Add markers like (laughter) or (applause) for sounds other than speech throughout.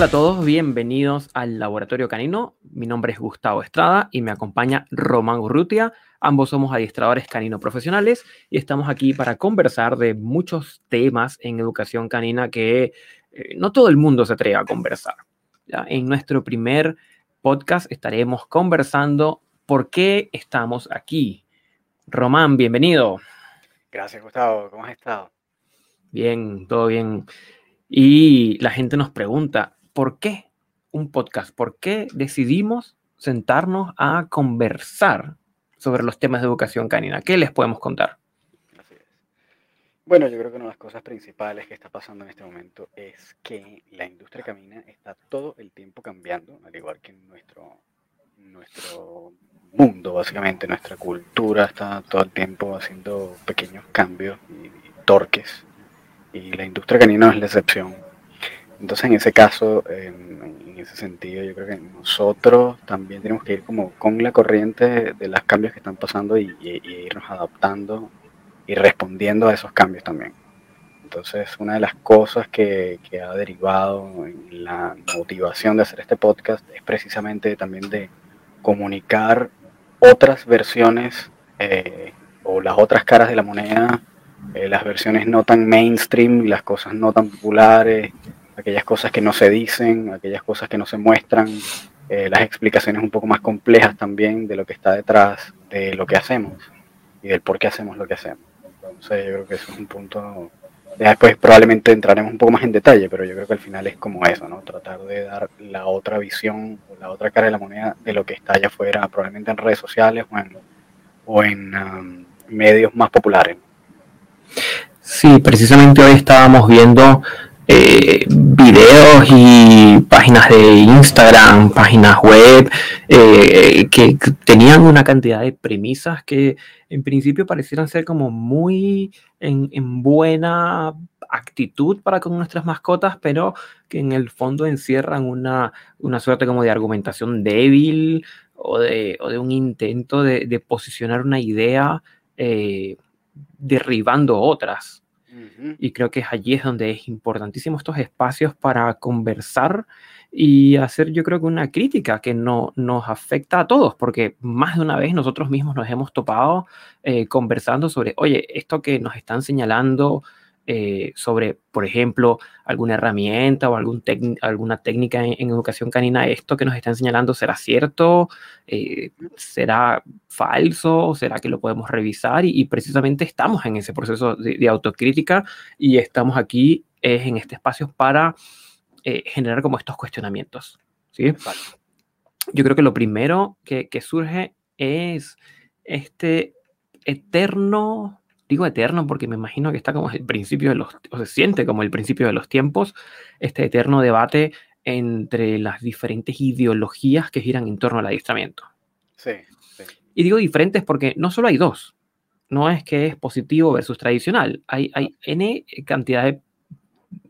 Hola a todos, bienvenidos al Laboratorio Canino. Mi nombre es Gustavo Estrada y me acompaña Román Urrutia. Ambos somos adiestradores canino profesionales y estamos aquí para conversar de muchos temas en educación canina que eh, no todo el mundo se atreve a conversar. ¿ya? En nuestro primer podcast estaremos conversando por qué estamos aquí. Román, bienvenido. Gracias, Gustavo. ¿Cómo has estado? Bien, todo bien. Y la gente nos pregunta, ¿por qué un podcast? ¿Por qué decidimos sentarnos a conversar sobre los temas de educación canina? ¿Qué les podemos contar? Así es. Bueno, yo creo que una de las cosas principales que está pasando en este momento es que la industria canina está todo el tiempo cambiando, al igual que nuestro, nuestro mundo, básicamente, nuestra cultura está todo el tiempo haciendo pequeños cambios y, y torques. Y la industria canina es la excepción entonces, en ese caso, en, ese sentido, yo creo que nosotros también tenemos que ir como con la corriente de los cambios que están pasando y, irnos adaptando y respondiendo a esos cambios también. Entonces, una de las cosas que, que ha derivado en la motivación de hacer este podcast es precisamente también de comunicar otras versiones eh, o las otras caras de la moneda, eh, las versiones no tan mainstream, las cosas no tan populares, aquellas cosas que no se dicen, aquellas cosas que no se muestran, eh, las explicaciones un poco más complejas también de lo que está detrás de lo que hacemos y del por qué hacemos lo que hacemos. Entonces yo creo que eso es un punto, después probablemente entraremos un poco más en detalle, pero yo creo que al final es como eso, ¿no? Tratar de dar la otra visión o la otra cara de la moneda de lo que está allá afuera, probablemente en redes sociales o en, o en um, medios más populares. Sí, precisamente hoy estábamos viendo eh, videos y páginas de Instagram, páginas web, eh, que tenían una cantidad de premisas que en principio parecieran ser como muy en, en, buena actitud para con nuestras mascotas, pero que en el fondo encierran una, una suerte como de argumentación débil o de, o de un intento de, de posicionar una idea eh, derribando otras. Y creo que allí es donde es importantísimo estos espacios para conversar y hacer yo creo que una crítica que no, nos afecta a todos, porque más de una vez nosotros mismos nos hemos topado eh, conversando sobre, oye, esto que nos están señalando eh, sobre, por ejemplo, alguna herramienta o algún alguna técnica en, en, educación canina, esto que nos están señalando será cierto, eh, será falso, será que lo podemos revisar y, y precisamente estamos en ese proceso de, de, autocrítica y estamos aquí eh, en este espacio para eh, generar como estos cuestionamientos. ¿sí? Yo creo que lo primero que, que surge es este eterno digo eterno porque me imagino que está como el principio de los, o se siente como el principio de los tiempos, este eterno debate entre las diferentes ideologías que giran en torno al adiestramiento. Sí, sí. Y digo diferentes porque no solo hay dos, no es que es positivo versus tradicional, hay, hay N cantidad de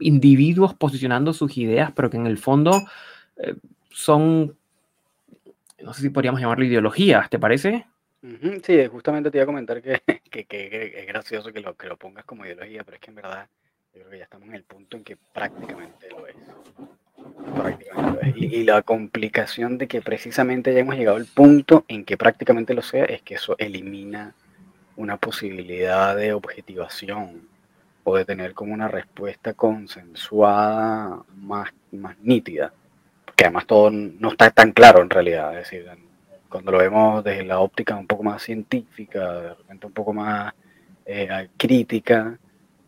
individuos posicionando sus ideas, pero que en el fondo eh, son, no sé si podríamos llamarlo ideologías, ¿te parece? Sí, justamente te iba a comentar (laughs) que, que, que, es gracioso que lo, que lo pongas como ideología, pero es que en verdad yo creo que ya estamos en el punto en que prácticamente lo es. Prácticamente lo es. Y, la complicación de que precisamente ya hemos llegado al punto en que prácticamente lo sea es que eso elimina una posibilidad de objetivación o de tener como una respuesta consensuada más, más nítida. Porque además todo no está tan claro en realidad. Es decir, cuando lo vemos desde la óptica un poco más científica, de repente un poco más eh, crítica,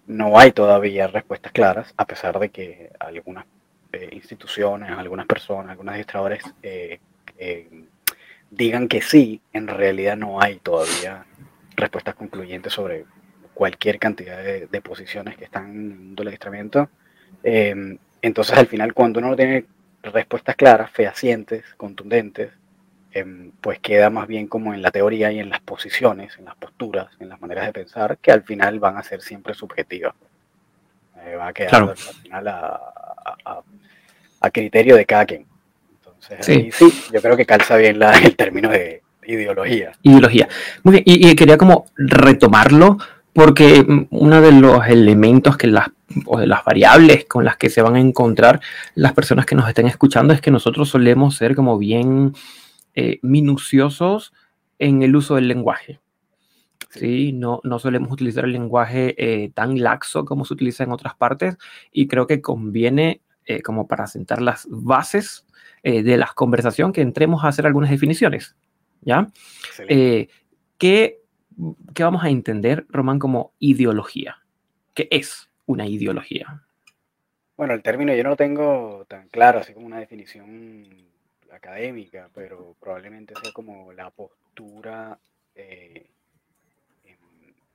no hay todavía respuestas claras, a pesar de que algunas eh, instituciones, algunas personas, algunos administradores eh, digan que sí, en realidad no hay todavía respuestas concluyentes sobre cualquier cantidad de, de posiciones que están en el mundo adiestramiento. entonces, al final, cuando uno no tiene respuestas claras, fehacientes, contundentes, eh, pues queda más bien como en la teoría y en las posiciones, en las posturas, en las maneras de pensar, que al final van a ser siempre subjetivas. Eh, va a quedar claro. al final a, a, a, criterio de cada quien. Entonces, sí. sí, yo creo que calza bien la, el término de ideología. Ideología. Muy bien, y, y quería como retomarlo porque uno de los elementos que las o de las variables con las que se van a encontrar las personas que nos estén escuchando es que nosotros solemos ser como bien eh, minuciosos en el uso del lenguaje. Sí, no, no solemos utilizar el lenguaje eh, tan laxo como se utiliza en otras partes y creo que conviene eh, como para sentar las bases de la conversación que entremos a hacer algunas definiciones. ¿Ya? ¿qué, ¿Qué vamos a entender, Román, como ideología? ¿Qué es una ideología? Bueno, el término yo no lo tengo tan claro, así como una definición académica, pero probablemente sea como la postura eh,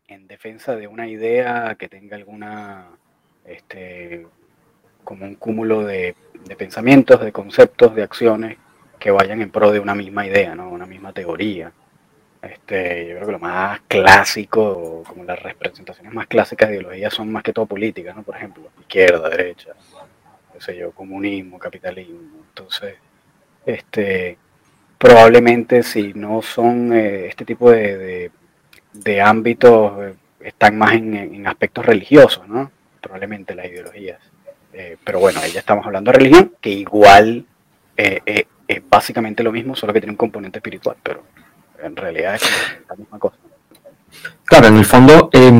en, defensa de una idea que tenga alguna, este, como un cúmulo de, pensamientos, de conceptos, de acciones que vayan en pro de una misma idea, ¿no? una misma teoría. Este, yo creo que lo más clásico, como las representaciones más clásicas de ideología son más que todo políticas, ¿no? Por ejemplo, izquierda, derecha, qué sé yo, comunismo, capitalismo. Entonces, este, probablemente si no son eh, este tipo de, de, ámbitos, eh, están más en, aspectos religiosos, ¿no? Probablemente las ideologías. Eh, pero bueno, ahí ya estamos hablando de religión, que igual es básicamente lo mismo, solo que tiene un componente espiritual, pero en realidad es la misma cosa. Claro, en el fondo, eh,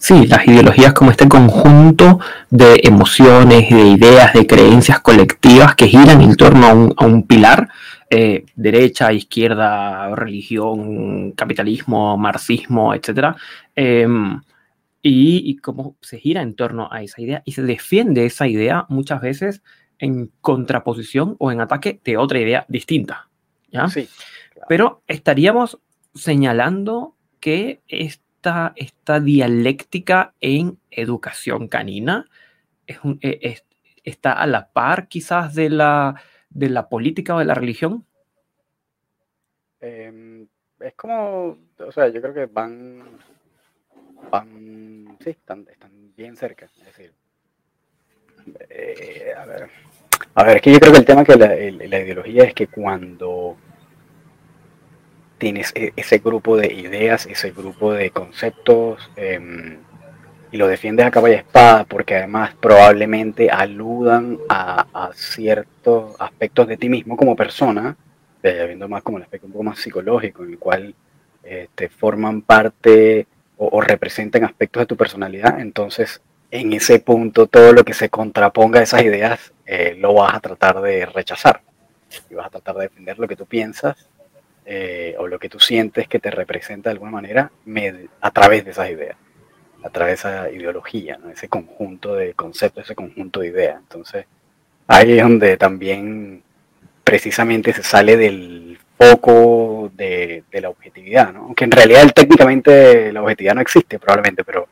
sí, las ideologías como este conjunto de emociones, de ideas, de creencias colectivas que giran en torno a un, pilar, eh, derecha, izquierda, religión, capitalismo, marxismo, etc. Em, y, y cómo se gira en torno a esa idea y se defiende esa idea muchas veces en contraposición o en ataque de otra idea distinta. ¿ya? Sí. Pero estaríamos señalando que esta, esta dialéctica en educación canina e, está a la par quizás de la, de la política o de la religión. Em, es como, o sea, yo creo que van, van, sí, están, bien cerca. Es decir, eh, a ver, a ver, es que yo creo que el tema que la ideología es que cuando tienes e, ese grupo de ideas, ese grupo de conceptos em, y lo defiendes a capa y espada porque además probablemente aludan a, ciertos aspectos de ti mismo como persona, viendo más como el aspecto un poco más psicológico, en el cual te este, forman parte o, representan aspectos de tu personalidad, entonces en ese punto todo lo que se contraponga a esas ideas eh, lo vas a tratar de rechazar. Y vas a tratar de defender lo que tú piensas eh, o lo que tú sientes que te representa de alguna manera a través de esas ideas, a través de esa ideología, ese conjunto de conceptos, ese conjunto de ideas. Entonces, ahí es donde también precisamente se sale del foco de, la objetividad, ¿no? aunque en realidad técnicamente la objetividad no existe probablemente, pero,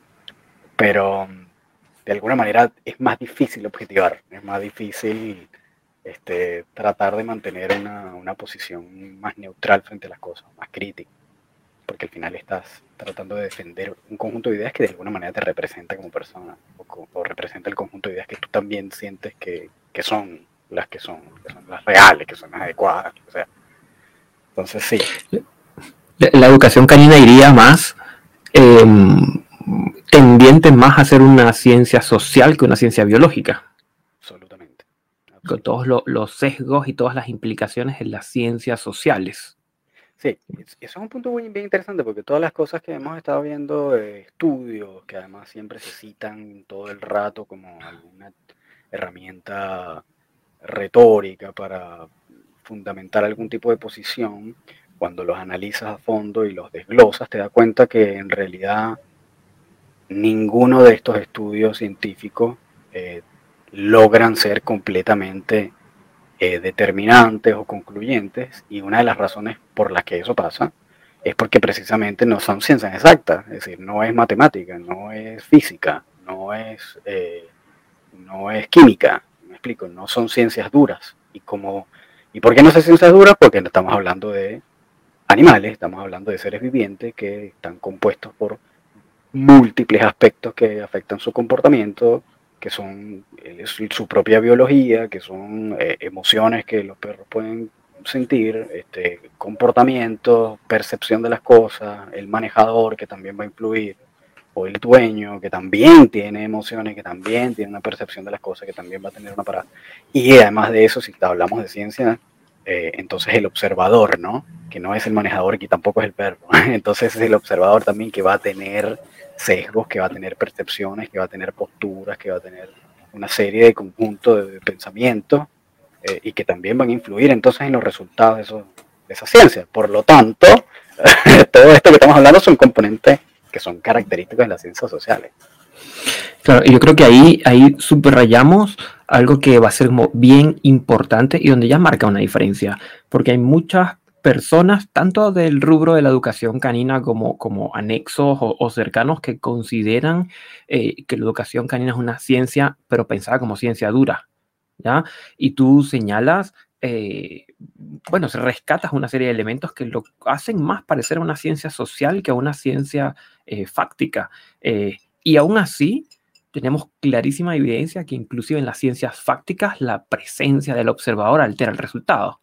pero de alguna manera es más difícil objetivar, es más difícil este, tratar de mantener una, una, posición más neutral frente a las cosas, más crítica, porque al final estás tratando de defender un conjunto de ideas que de alguna manera te representa como persona, o, representa el conjunto de ideas que tú también sientes que, que, son las que son, que son las reales, que son las adecuadas, o sea. Entonces sí. La, educación canina iría más em, tendiente más a ser una ciencia social que una ciencia biológica con todos los sesgos y todas las implicaciones en las ciencias sociales. Sí, eso es un punto muy bien interesante porque todas las cosas que hemos estado viendo, estudios que además siempre se citan todo el rato como alguna herramienta retórica para fundamentar algún tipo de posición, cuando los analizas a fondo y los desglosas, te das cuenta que en realidad ninguno de estos estudios científicos eh, logran ser completamente eh, determinantes o concluyentes y una de las razones por las que eso pasa es porque precisamente no son ciencias exactas, es decir, no es matemática, no es física, no es, eh, no es química, me explico, no son ciencias duras. ¿Y, como, ¿Y por qué no son ciencias duras? Porque estamos hablando de animales, estamos hablando de seres vivientes que están compuestos por múltiples aspectos que afectan su comportamiento, que son su propia biología, que son eh, emociones que los perros pueden sentir, este, comportamiento, percepción de las cosas, el manejador que también va a influir, o el dueño, que también tiene emociones, que también tiene una percepción de las cosas, que también va a tener una parada. Y además de eso, si hablamos de ciencia, eh, entonces el observador, ¿no? Que no es el manejador y tampoco es el perro. (laughs) Entonces es el observador también que va a tener sesgos, que va a tener percepciones, que va a tener posturas, que va a tener una serie de conjuntos de pensamientos eh, y que también van a influir entonces en los resultados de, eso, de esa ciencia. Por lo tanto, (laughs) todo esto que estamos hablando son componentes que son característicos de las ciencias sociales. Claro, yo creo que ahí, ahí subrayamos algo que va a ser como bien importante y donde ya marca una diferencia, porque hay muchas personas, tanto del rubro de la educación canina como, como anexos o, cercanos, que consideran eh, que la educación canina es una ciencia, pero pensada como ciencia dura, ¿ya? Y tú señalas, eh, bueno, rescatas una serie de elementos que lo hacen más parecer a una ciencia social que a una ciencia eh, fáctica. y aún así, tenemos clarísima evidencia que inclusive en las ciencias fácticas la presencia del observador altera el resultado.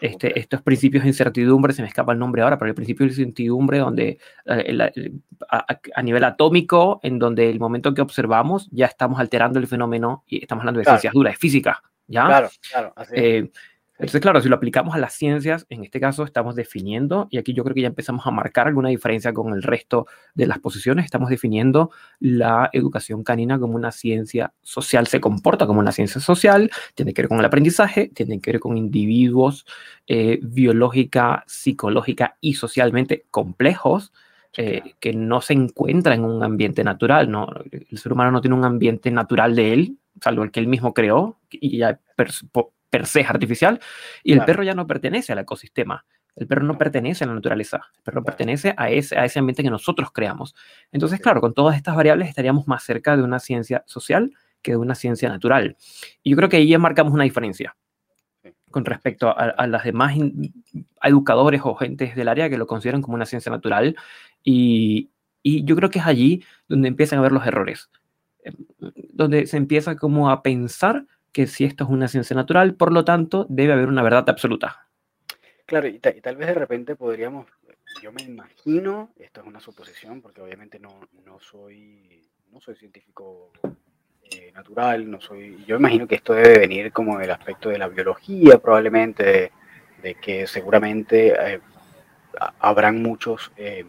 Este, estos principios de incertidumbre, se me escapa el nombre ahora, pero el principio de incertidumbre donde eh, a, nivel atómico, en donde el momento que observamos ya estamos alterando el fenómeno y estamos hablando de ciencias duras, de física, ¿ya? Claro, claro. Eh, entonces, claro, si lo aplicamos a las ciencias, en este caso estamos definiendo, y aquí yo creo que ya empezamos a marcar alguna diferencia con el resto de las posiciones, estamos definiendo la educación canina como una ciencia social, se comporta como una ciencia social, tiene que ver con el aprendizaje, tiene que ver con individuos eh, biológica, psicológica y socialmente complejos, eh, que no se encuentran en un ambiente natural, ¿no? El ser humano no tiene un ambiente natural de él, salvo el que él mismo creó, y ya per se artificial, y el perro ya no pertenece al ecosistema. El perro no pertenece a la naturaleza, el perro pertenece a ese, a ese ambiente que nosotros creamos. Entonces, claro, con todas estas variables estaríamos más cerca de una ciencia social que de una ciencia natural. Y yo creo que ahí ya marcamos una diferencia con respecto a, a las demás educadores o gentes del área que lo consideran como una ciencia natural. Y, y yo creo que es allí donde empiezan a ver los errores, eh, donde se empieza como a pensar que si esto es una ciencia natural, por lo tanto, debe haber una verdad absoluta. Claro, y, tal vez de repente podríamos, yo me imagino, esto es una suposición, porque obviamente no, no soy, no soy científico eh, natural, no soy, yo imagino que esto debe venir como del aspecto de la biología, probablemente, de, que seguramente eh, habrán muchos eh,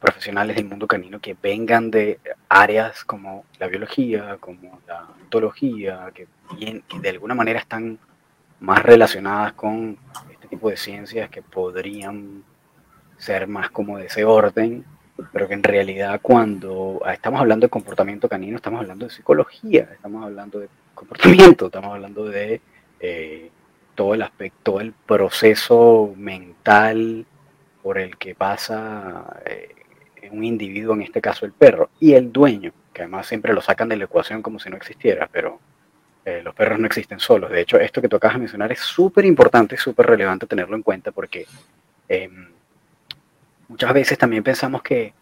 profesionales del mundo canino que vengan de áreas como la biología, como la ontología, que, de alguna manera están más relacionadas con este tipo de ciencias que podrían ser más como de ese orden, pero que en realidad cuando estamos hablando de comportamiento canino, estamos hablando de psicología, estamos hablando de comportamiento, estamos hablando de eh, todo el aspecto, el proceso mental por el que pasa eh, un individuo, en este caso el perro, y el dueño, que además siempre lo sacan de la ecuación como si no existiera, pero eh, los perros no existen solos. De hecho, esto que tú acabas de mencionar es súper importante, súper relevante tenerlo en cuenta porque em, muchas veces también pensamos que, eh,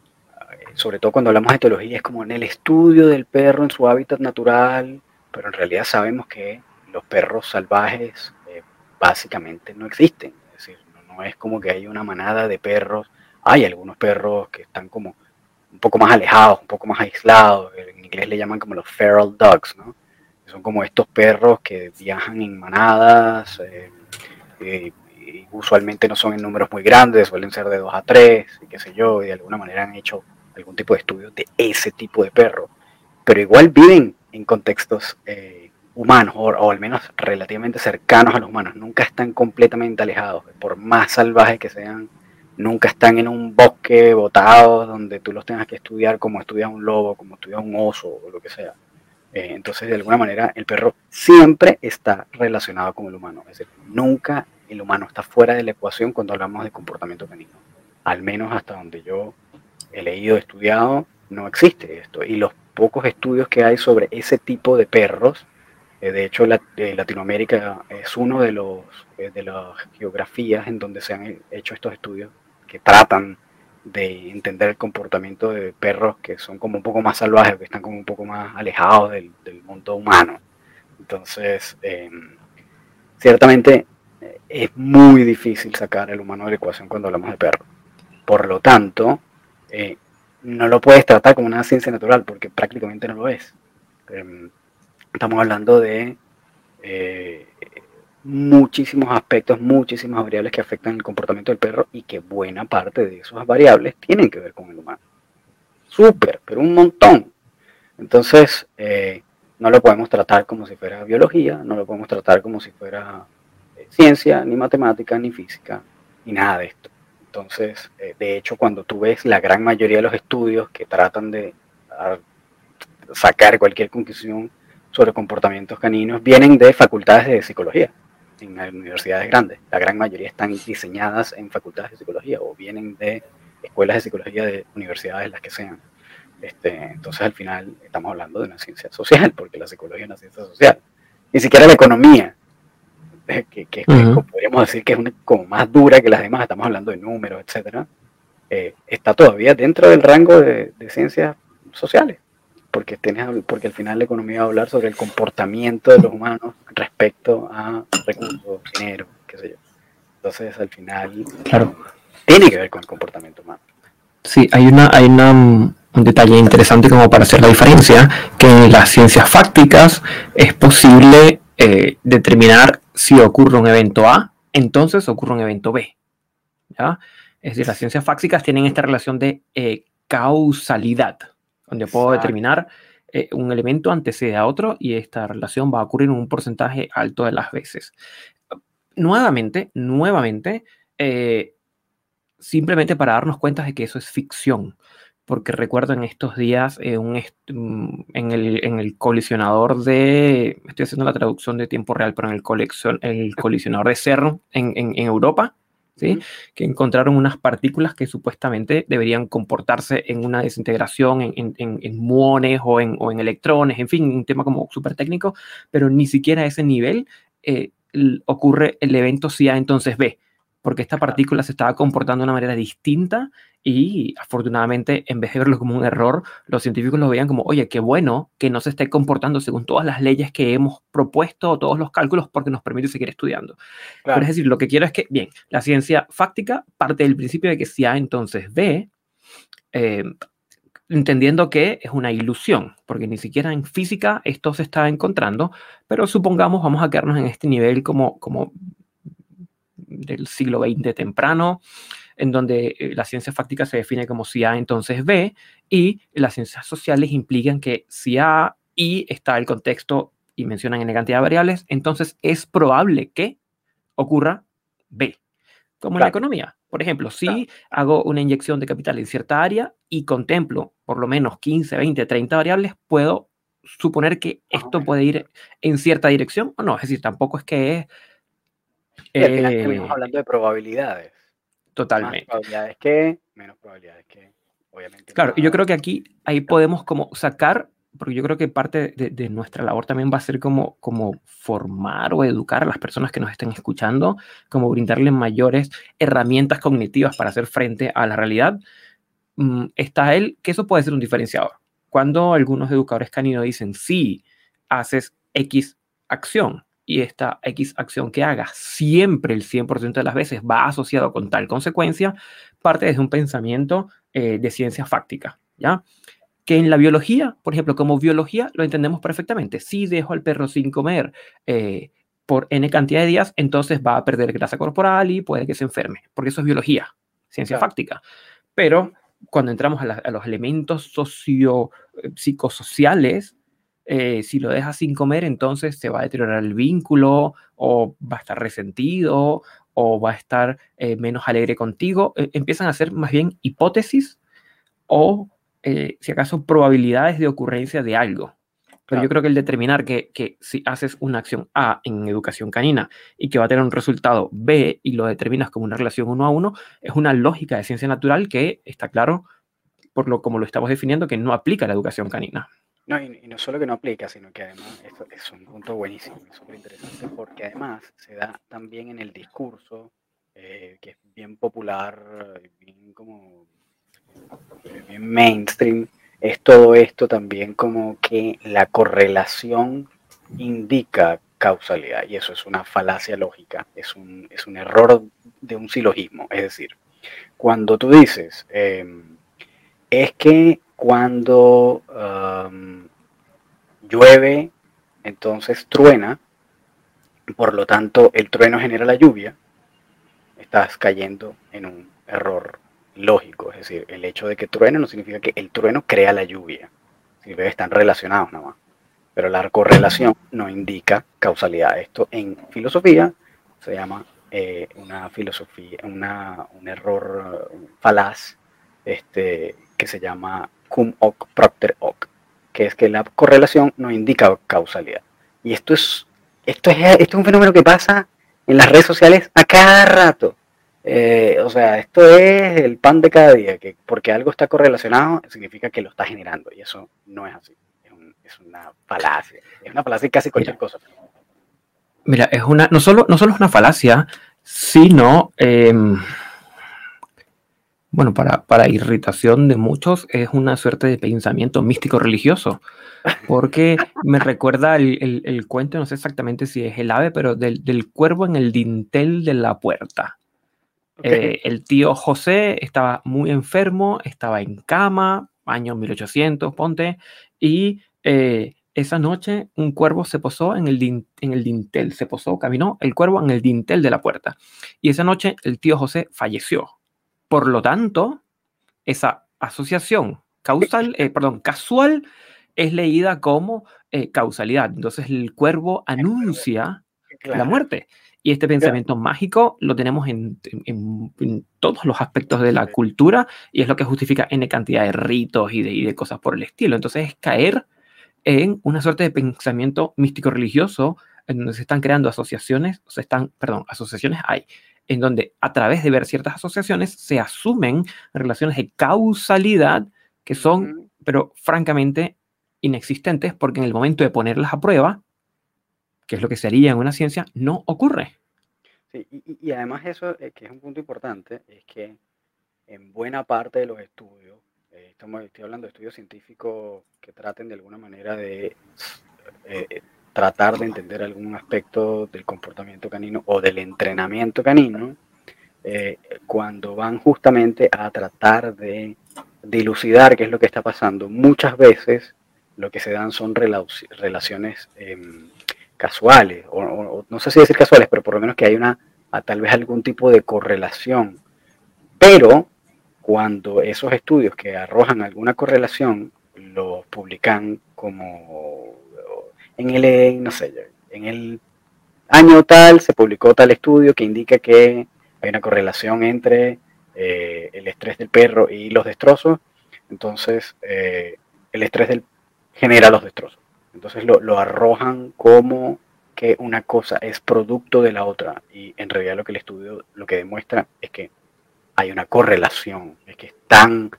sobre todo cuando hablamos de etología, es como en el estudio del perro en su hábitat natural, pero en realidad sabemos que los perros salvajes básicamente no existen no es como que hay una manada de perros. Hay algunos perros que están como un poco más alejados, un poco más aislados. En inglés le llaman como los feral dogs, ¿no? Son como estos perros que viajan en manadas. Eh, y usualmente no son en números muy grandes, suelen ser de 2 a 3, y qué sé yo, y de alguna manera han hecho algún tipo de estudio de ese tipo de perro. Pero igual viven en contextos eh, humanos, o, al menos relativamente cercanos a los humanos, nunca están completamente alejados, por más salvajes que sean, nunca están en un bosque botado donde tú los tengas que estudiar como estudias un lobo, como estudias un oso o lo que sea. Eh, entonces, de alguna manera, el perro siempre está relacionado con el humano, es decir, nunca el humano está fuera de la ecuación cuando hablamos de comportamiento canino. Al menos hasta donde yo he leído, estudiado, no existe esto. Y los pocos estudios que hay sobre ese tipo de perros, de hecho, eh, Latinoamérica es uno de los eh, de las geografías en donde se han hecho estos estudios que tratan de entender el comportamiento de perros que son como un poco más salvajes, que están como un poco más alejados del, mundo humano. Entonces, em, ciertamente es muy difícil sacar el humano de la ecuación cuando hablamos de perros. Por lo tanto, no lo puedes tratar como una ciencia natural porque prácticamente no lo es. Em, estamos hablando de eh, muchísimos aspectos, muchísimas variables que afectan el comportamiento del perro y que buena parte de esas variables tienen que ver con el humano. Súper, pero un montón. Entonces, eh, no lo podemos tratar como si fuera biología, no lo podemos tratar como si fuera eh, ciencia, ni matemática, ni física, ni nada de esto. Entonces, de hecho, cuando tú ves la gran mayoría de los estudios que tratan de sacar cualquier conclusión sobre comportamientos caninos, vienen de facultades de psicología en universidades grandes. La gran mayoría están diseñadas en facultades de psicología o vienen de escuelas de psicología de universidades, las que sean. Este, entonces, al final, estamos hablando de una ciencia social, porque la psicología es una ciencia social. Ni siquiera la economía, eh, que, podríamos decir que es como más dura que las demás, estamos hablando de números, etcétera, eh, está todavía dentro del rango de, ciencias sociales, porque, tienes, porque al final la economía va a hablar sobre el comportamiento de los humanos respecto a recursos, dinero, qué sé yo. Entonces, al final, claro. tiene que ver con el comportamiento humano. Sí, hay una, hay una, mm, un detalle interesante como para hacer la diferencia, que en las ciencias fácticas es posible eh, determinar si ocurre un evento A, entonces ocurre un evento B. ¿ya? Es decir, las ciencias fácticas tienen esta relación de eh, causalidad, donde puedo determinar eh, un elemento antecede a otro y esta relación va a ocurrir en un porcentaje alto de las veces. Nuevamente, nuevamente, simplemente para darnos cuenta de que eso es ficción porque recuerdo en estos días eh, un mm, en, el, en, el, colisionador de, estoy haciendo la traducción de tiempo real, pero en el, colección, el colisionador de CERN en, en, Europa, ¿sí? que encontraron unas partículas que supuestamente deberían comportarse en una desintegración en, en muones o, o en, electrones, en fin, un tema como súper técnico, pero ni siquiera a ese nivel eh, ocurre el evento si A entonces B porque esta partícula se estaba comportando de una manera distinta y afortunadamente en vez de verlo como un error, los científicos lo veían como, oye, qué bueno que no se esté comportando según todas las leyes que hemos propuesto, todos los cálculos, porque nos permite seguir estudiando. Pero es decir, lo que quiero es que, bien, la ciencia fáctica parte del principio de que si A entonces B, eh, entendiendo que es una ilusión, porque ni siquiera en física esto se está encontrando, pero supongamos vamos a quedarnos en este nivel como, como del siglo XX temprano, en donde eh, la ciencia fáctica se define como si A entonces B, y las ciencias sociales implican que si A y está el contexto y mencionan en cantidad de variables, entonces es probable que ocurra B. Como en la economía. Por ejemplo, si hago una inyección de capital en cierta área y contemplo por lo menos 15, 20, 30 variables, puedo suponer que esto puede ir en cierta dirección o no. Es decir, tampoco es que es estamos eh, hablando de probabilidades. Totalmente. Más probabilidades que, menos probabilidades que, obviamente. Claro, y yo creo que aquí ahí podemos como sacar, porque yo creo que parte de, nuestra labor también va a ser como, como formar o educar a las personas que nos estén escuchando, como brindarles mayores herramientas cognitivas para hacer frente a la realidad. Mm, está él, que eso puede ser un diferenciador. Cuando algunos educadores caninos dicen, sí, haces X acción, y esta X acción que haga siempre el 100% de las veces va asociado con tal consecuencia, parte desde un pensamiento eh, de ciencia fáctica, ¿ya? Que en la biología, por ejemplo, como biología lo entendemos perfectamente. Si dejo al perro sin comer eh, por n cantidad de días, entonces va a perder grasa corporal y puede que se enferme, porque eso es biología, ciencia fáctica. Pero cuando entramos a, a los elementos socio eh, psicosociales, eh, si lo dejas sin comer, entonces se va a deteriorar el vínculo o va a estar resentido o va a estar eh, menos alegre contigo. E, empiezan a ser más bien hipótesis o, eh, si acaso, probabilidades de ocurrencia de algo. Pero yo creo que el determinar que, que, si haces una acción A en educación canina y que va a tener un resultado B y lo determinas como una relación uno a uno, es una lógica de ciencia natural que está claro, por lo como lo estamos definiendo, que no aplica a la educación canina. No, y, no solo que no aplica, sino que además esto es un punto buenísimo, súper interesante, porque además se da también en el discurso, eh, que es bien popular, bien como eh, bien mainstream, es todo esto también como que la correlación indica causalidad, y eso es una falacia lógica, es un, es un error de un silogismo, es decir, cuando tú dices, em, es que cuando llueve, entonces truena, por lo tanto el trueno genera la lluvia, estás cayendo en un error lógico, es decir, el hecho de que truene no significa que el trueno crea la lluvia, significa están relacionados nada más, pero la correlación no indica causalidad. Esto en filosofía se llama eh, una filosofía, una, un error falaz este, que se llama cum hoc propter hoc, que es que la correlación no indica causalidad. Y esto es, esto es, esto es un fenómeno que pasa en las redes sociales a cada rato. Eh, o sea, esto es el pan de cada día, que porque algo está correlacionado significa que lo está generando, y eso no es así. Es, una falacia. Es una falacia casi cualquier cosa. Mira, es una, no solo, no solo es una falacia, sino, em, bueno, para, para, irritación de muchos, es una suerte de pensamiento místico religioso. Porque me (laughs) recuerda el, el, cuento, no sé exactamente si es el ave, pero del, del cuervo en el dintel de la puerta. Eh, el tío José estaba muy enfermo, estaba en cama, año 1800, ponte, y eh, esa noche un cuervo se posó en el, en el dintel, se posó, caminó el cuervo en el dintel de la puerta. Y esa noche el tío José falleció. Por lo tanto, esa asociación causal, eh, perdón, casual es leída como causalidad. Entonces el cuervo anuncia la muerte. Y este pensamiento mágico lo tenemos en, todos los aspectos de la cultura y es lo que justifica N cantidad de ritos y de, cosas por el estilo. Entonces es caer en una suerte de pensamiento místico religioso en donde se están creando asociaciones, se están, perdón, asociaciones hay, en donde a través de ver ciertas asociaciones se asumen relaciones de causalidad que son, pero francamente, inexistentes porque en el momento de ponerlas a prueba, que es lo que se haría en una ciencia, no ocurre. Sí, y, además eso, eh, que es un punto importante, es que en buena parte de los estudios, eh, estamos, estoy hablando de estudios científicos que traten de alguna manera de eh, tratar de entender algún aspecto del comportamiento canino o del entrenamiento canino, cuando van justamente a tratar de dilucidar qué es lo que está pasando, muchas veces lo que se dan son relaciones em, casuales, o, no sé si decir casuales, pero por lo menos que hay una, tal vez algún tipo de correlación. Pero cuando esos estudios que arrojan alguna correlación los publican como en el, no sé, en el año tal se publicó tal estudio que indica que hay una correlación entre eh, el estrés del perro y los destrozos, entonces eh, el estrés del, genera los destrozos. Entonces lo, arrojan como que una cosa es producto de la otra. Y en realidad lo que el estudio lo que demuestra es que hay una correlación, es que están,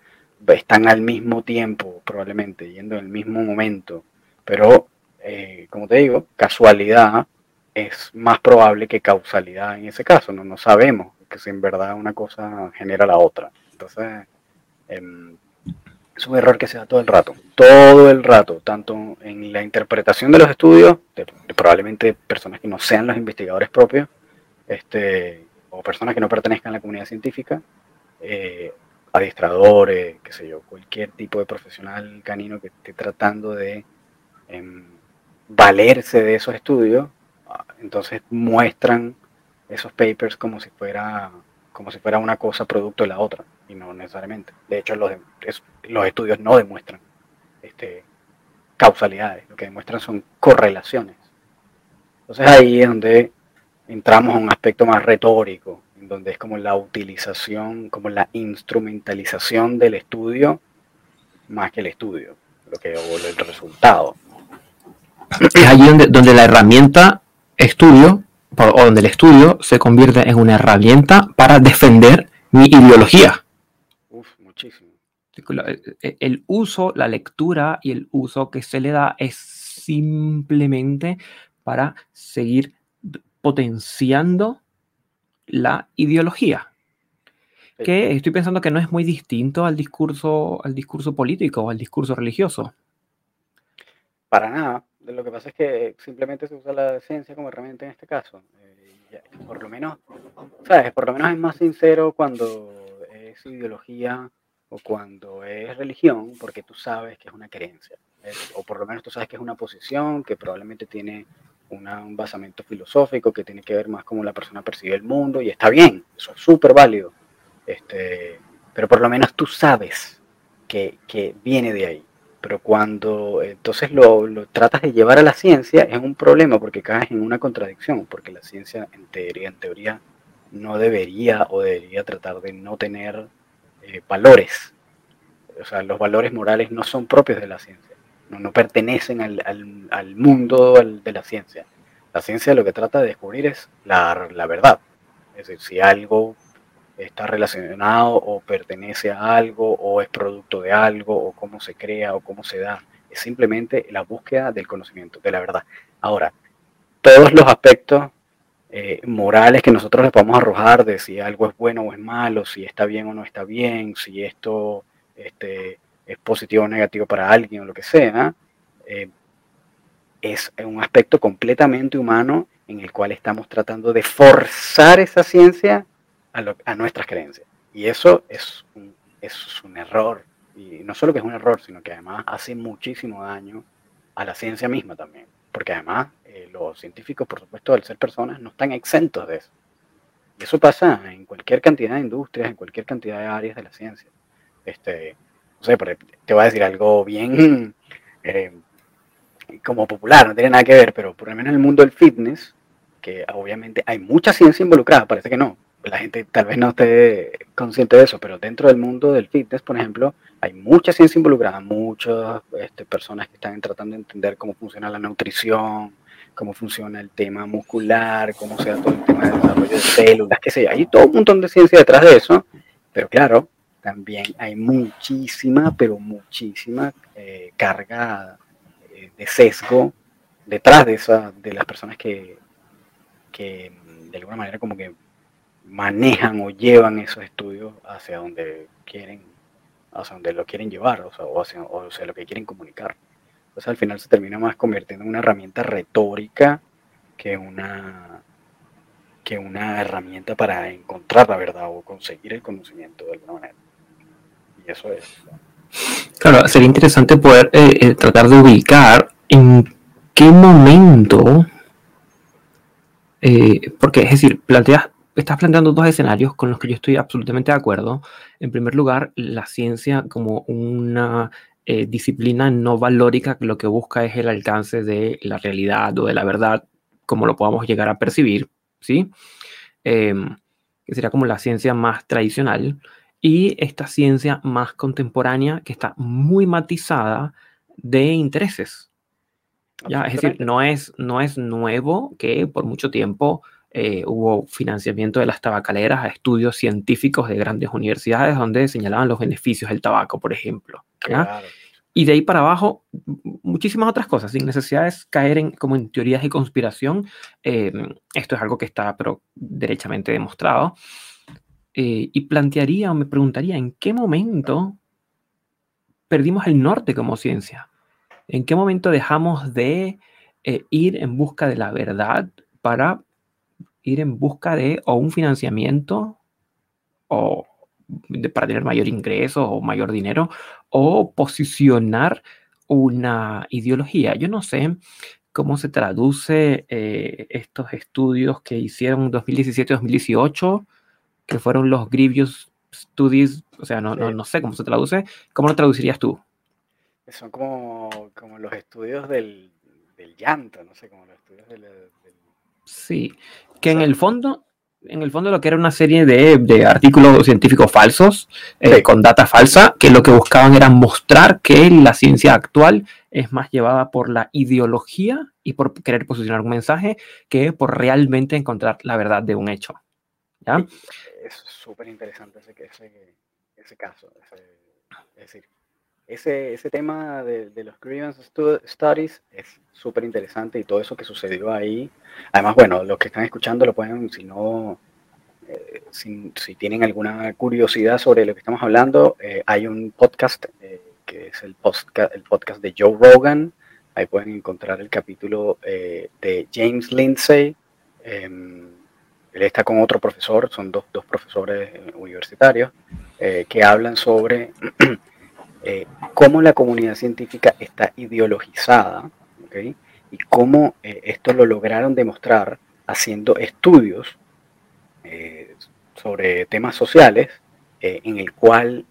están al mismo tiempo, probablemente, yendo en el mismo momento. Pero, eh, como te digo, casualidad es más probable que causalidad en ese caso. No, no sabemos que si en verdad una cosa genera la otra. Entonces, em, es un error que se da todo el rato, todo el rato, tanto en la interpretación de los estudios, de, probablemente personas que no sean los investigadores propios, este, o personas que no pertenezcan a la comunidad científica, eh, adiestradores, qué sé yo, cualquier tipo de profesional canino que esté tratando de em, valerse de esos estudios, entonces muestran esos papers como si fuera como si fuera una cosa producto de la otra, y no necesariamente. De hecho, los, los estudios no demuestran este, causalidades, lo que demuestran son correlaciones. Entonces ahí es donde entramos a un aspecto más retórico, en donde es como la utilización, como la instrumentalización del estudio más que el estudio, lo que o el resultado. Es allí donde, donde la herramienta estudio o donde el estudio se convierte en una herramienta para defender mi ideología. Uf, muchísimo. El uso, la lectura y el uso que se le da es simplemente para seguir potenciando la ideología. Que estoy pensando que no es muy distinto al discurso, al discurso político o al discurso religioso. Para nada. Lo que pasa es que simplemente se usa la ciencia como herramienta en este caso. Eh, por lo menos, ¿sabes? Por lo menos es más sincero cuando es ideología o cuando es religión, porque tú sabes que es una creencia, o por lo menos tú sabes que es una posición que probablemente tiene un basamento filosófico, que tiene que ver más cómo la persona percibe el mundo, y está bien, eso es súper válido, este, pero por lo menos tú sabes que, que viene de ahí. Pero cuando entonces lo, tratas de llevar a la ciencia es un problema porque caes en una contradicción, porque la ciencia en teoría, en teoría no debería o debería tratar de no tener eh, valores. O sea, los valores morales no son propios de la ciencia, no, no pertenecen al, al, al mundo de la ciencia. La ciencia lo que trata de descubrir es la, la verdad. Es decir, si algo está relacionado o pertenece a algo o es producto de algo o cómo se crea o cómo se da. Es simplemente la búsqueda del conocimiento, de la verdad. Ahora, todos los aspectos eh, morales que nosotros le podemos arrojar de si algo es bueno o es malo, si está bien o no está bien, si esto este, es positivo o negativo para alguien o lo que sea, eh, es un aspecto completamente humano en el cual estamos tratando de forzar esa ciencia a, nuestras creencias. Y eso es un, es un error. Y no solo que es un error, sino que además hace muchísimo daño a la ciencia misma también porque además eh, los científicos, por supuesto, al ser personas, no están exentos de eso. Y eso pasa en cualquier cantidad de industrias, en cualquier cantidad de áreas de la ciencia. Este, no sé, te voy a decir algo bien (laughs) eh, como popular, no tiene nada que ver, pero por lo menos en el mundo del fitness, que obviamente hay mucha ciencia involucrada, parece que no, la gente tal vez no esté consciente de eso, pero dentro del mundo del fitness, por ejemplo, hay mucha ciencia involucrada, muchas este, personas que están tratando de entender cómo funciona la nutrición, cómo funciona el tema muscular, cómo se da todo el tema de desarrollo de células, qué sé yo. Hay todo un montón de ciencia detrás de eso, pero claro, también hay muchísima, pero muchísima eh, carga eh, de sesgo detrás de, esa, de las personas que, que de alguna manera como que manejan o llevan esos estudios hacia donde quieren, hacia donde lo quieren llevar, o sea, o hacia, lo que quieren comunicar. Entonces al final se termina más convirtiendo en una herramienta retórica que una que una herramienta para encontrar la verdad o conseguir el conocimiento de alguna manera. Y eso es. Claro, sería interesante poder eh, eh, tratar de ubicar en qué momento, eh, porque es decir, planteas estás planteando dos escenarios con los que yo estoy absolutamente de acuerdo. En primer lugar, la ciencia como una eh, disciplina no valórica que lo que busca es el alcance de la realidad o de la verdad, como lo podamos llegar a percibir, ¿sí? Em, que sería como la ciencia más tradicional. Y esta ciencia más contemporánea que está muy matizada de intereses. ¿ya? Es decir, no es, no es nuevo que por mucho tiempo eh, hubo financiamiento de las tabacaleras a estudios científicos de grandes universidades donde señalaban los beneficios del tabaco, por ejemplo. Y de ahí para abajo, muchísimas otras cosas, sin necesidad de caer en, como en teorías de conspiración. Em, esto es algo que está pero derechamente demostrado. Eh, y plantearía o me preguntaría en qué momento perdimos el norte como ciencia. ¿En qué momento dejamos de eh, ir en busca de la verdad para ir en busca de o un financiamiento o para tener mayor ingreso o mayor dinero o posicionar una ideología. Yo no sé cómo se traduce eh, estos estudios que hicieron 2017-2018, que fueron los Grievous Studies, o sea, no, no, sé cómo se traduce. ¿Cómo lo traducirías tú? Son como, como los estudios del, del llanto, no sé, como los estudios del... Sí, que en el fondo, en el fondo lo que era una serie de, artículos científicos falsos, eh, con data falsa, que lo que buscaban era mostrar que la ciencia actual es más llevada por la ideología y por querer posicionar un mensaje que por realmente encontrar la verdad de un hecho. ¿Ya? Es súper interesante ese, ese, caso. es decir, ese, ese tema de, de los grievance studies es súper interesante y todo eso que sucedió ahí. Además, bueno, los que están escuchando lo pueden, si no, eh, si, si, tienen alguna curiosidad sobre lo que estamos hablando, eh, hay un podcast eh, que es el, el podcast de Joe Rogan. Ahí pueden encontrar el capítulo de James Lindsay. Em, él está con otro profesor, son dos, dos profesores universitarios eh, que hablan sobre (clears throat) eh, cómo la comunidad científica está ideologizada y cómo esto lo lograron demostrar haciendo estudios sobre temas sociales en el cual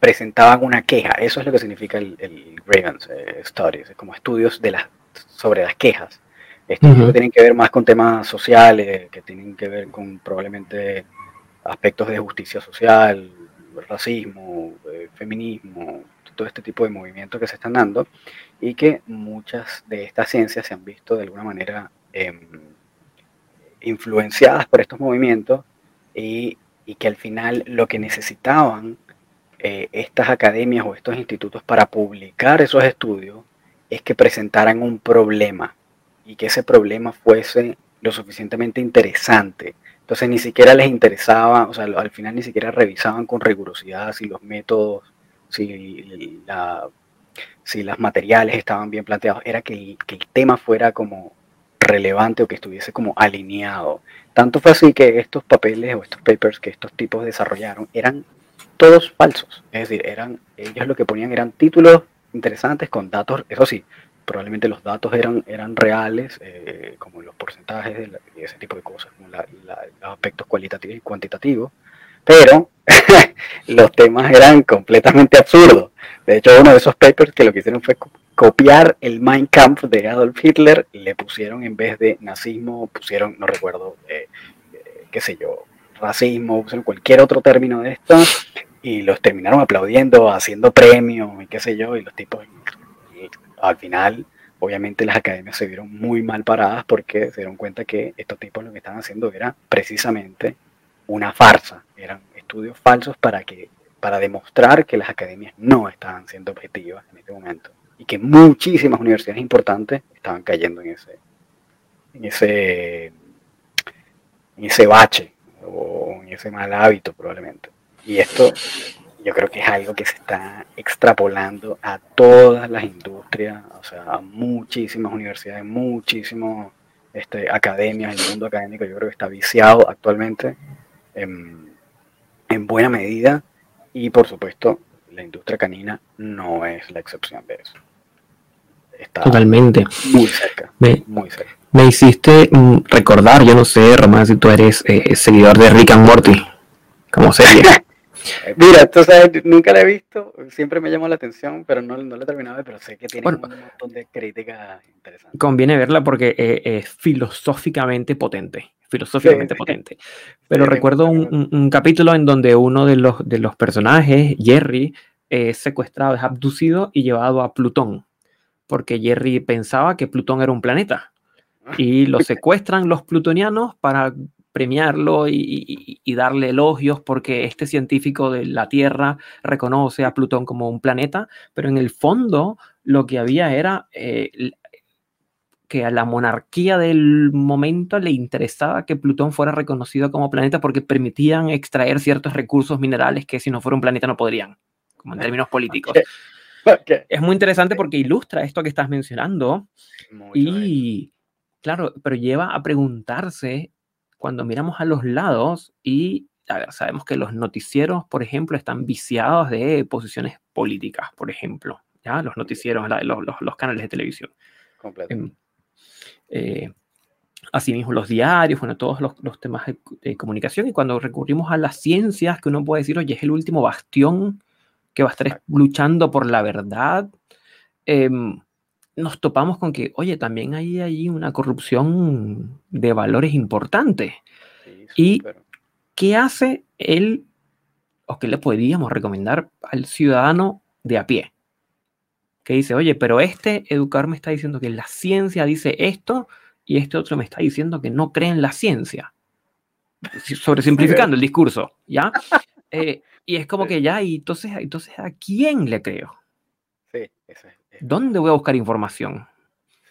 presentaban una queja. Eso es lo que significa el, el Ravens Studies, como estudios de las, sobre las quejas. Estudios que tienen que ver más con temas sociales, que tienen que ver con probablemente aspectos de justicia social, racismo, eh, feminismo, todo este tipo de movimientos que se están dando y que muchas de estas ciencias se han visto de alguna manera em, influenciadas por estos movimientos y, que al final lo que necesitaban eh, estas academias o estos institutos para publicar esos estudios es que presentaran un problema y que ese problema fuese lo suficientemente interesante entonces ni siquiera les interesaba, o sea, al final ni siquiera revisaban con rigurosidad si los métodos, si, la, si los materiales estaban bien planteados, era que el, que el tema fuera como relevante o que estuviese como alineado. Tanto fue así que estos papeles o estos papers que estos tipos desarrollaron eran todos falsos. Es decir, eran, ellos lo que ponían eran títulos interesantes con datos, eso sí, probablemente los datos eran, eran reales, eh, como los porcentajes y ese tipo de cosas, como los aspectos cualitativos y cuantitativos, pero (laughs) los temas eran completamente absurdos. De hecho, uno de esos papers que lo que hicieron fue copiar el Mein Kampf de Adolf Hitler le pusieron en vez de nazismo, pusieron, no recuerdo, eh, eh, qué sé yo, racismo, pusieron cualquier otro término de esto y los terminaron aplaudiendo, haciendo premios y qué sé yo, y los tipos al final, obviamente las academias se vieron muy mal paradas porque se dieron cuenta que estos tipos lo que estaban haciendo era precisamente una farsa, eran estudios falsos para que para demostrar que las academias no estaban siendo objetivas en este momento y que muchísimas universidades importantes estaban cayendo en ese en ese en ese bache o en ese mal hábito probablemente. Y esto yo creo que es algo que se está extrapolando a todas las industrias, o sea, a muchísimas universidades, muchísimas este, academias, el mundo académico yo creo que está viciado actualmente en, buena medida y por supuesto la industria canina no es la excepción de eso. Está Totalmente. Muy cerca. Me, muy cerca. Me hiciste mm, recordar, yo no sé, Román, si tú eres eh, seguidor de Rick and Morty, como serie. (laughs) Mira, entonces nunca la he visto, siempre me llamó la atención, pero no, no la he terminado, pero sé que tiene un montón de críticas interesantes. Conviene verla porque eh, es, filosóficamente potente, filosóficamente potente. (laughs) Pero recuerdo un, capítulo en donde uno de los, de los personajes, Jerry, es secuestrado, es abducido y llevado a Plutón, porque Jerry pensaba que Plutón era un planeta. (laughs) Y lo secuestran los plutonianos para premiarlo y, darle elogios porque este científico de la Tierra reconoce a Plutón como un planeta, pero en el fondo lo que había era eh, que a la monarquía del momento le interesaba que Plutón fuera reconocido como planeta porque permitían extraer ciertos recursos minerales que si no fuera un planeta no podrían, como en términos políticos. Es muy interesante porque ilustra esto que estás mencionando y, claro, pero lleva a preguntarse cuando miramos a los lados y sabemos que los noticieros, por ejemplo, están viciados de posiciones políticas, por ejemplo, ¿ya? Los noticieros, los, canales de televisión. Em, eh, asimismo, los diarios, bueno, todos los, temas de, comunicación. Y cuando recurrimos a las ciencias, que uno puede decir, oye, es el último bastión que va a estar luchando por la verdad. Em, nos topamos con que, oye, también hay ahí una corrupción de valores importantes. ¿Y qué hace él, o qué le podríamos recomendar al ciudadano de a pie? Que dice, oye, pero este educador me está diciendo que la ciencia dice esto y este otro me está diciendo que no cree en la ciencia. Sobresimplificando el discurso, ¿ya? (laughs) Eh, y es como que ya, y entonces, entonces, ¿a quién le creo? Sí, eso es ¿Dónde voy a buscar información?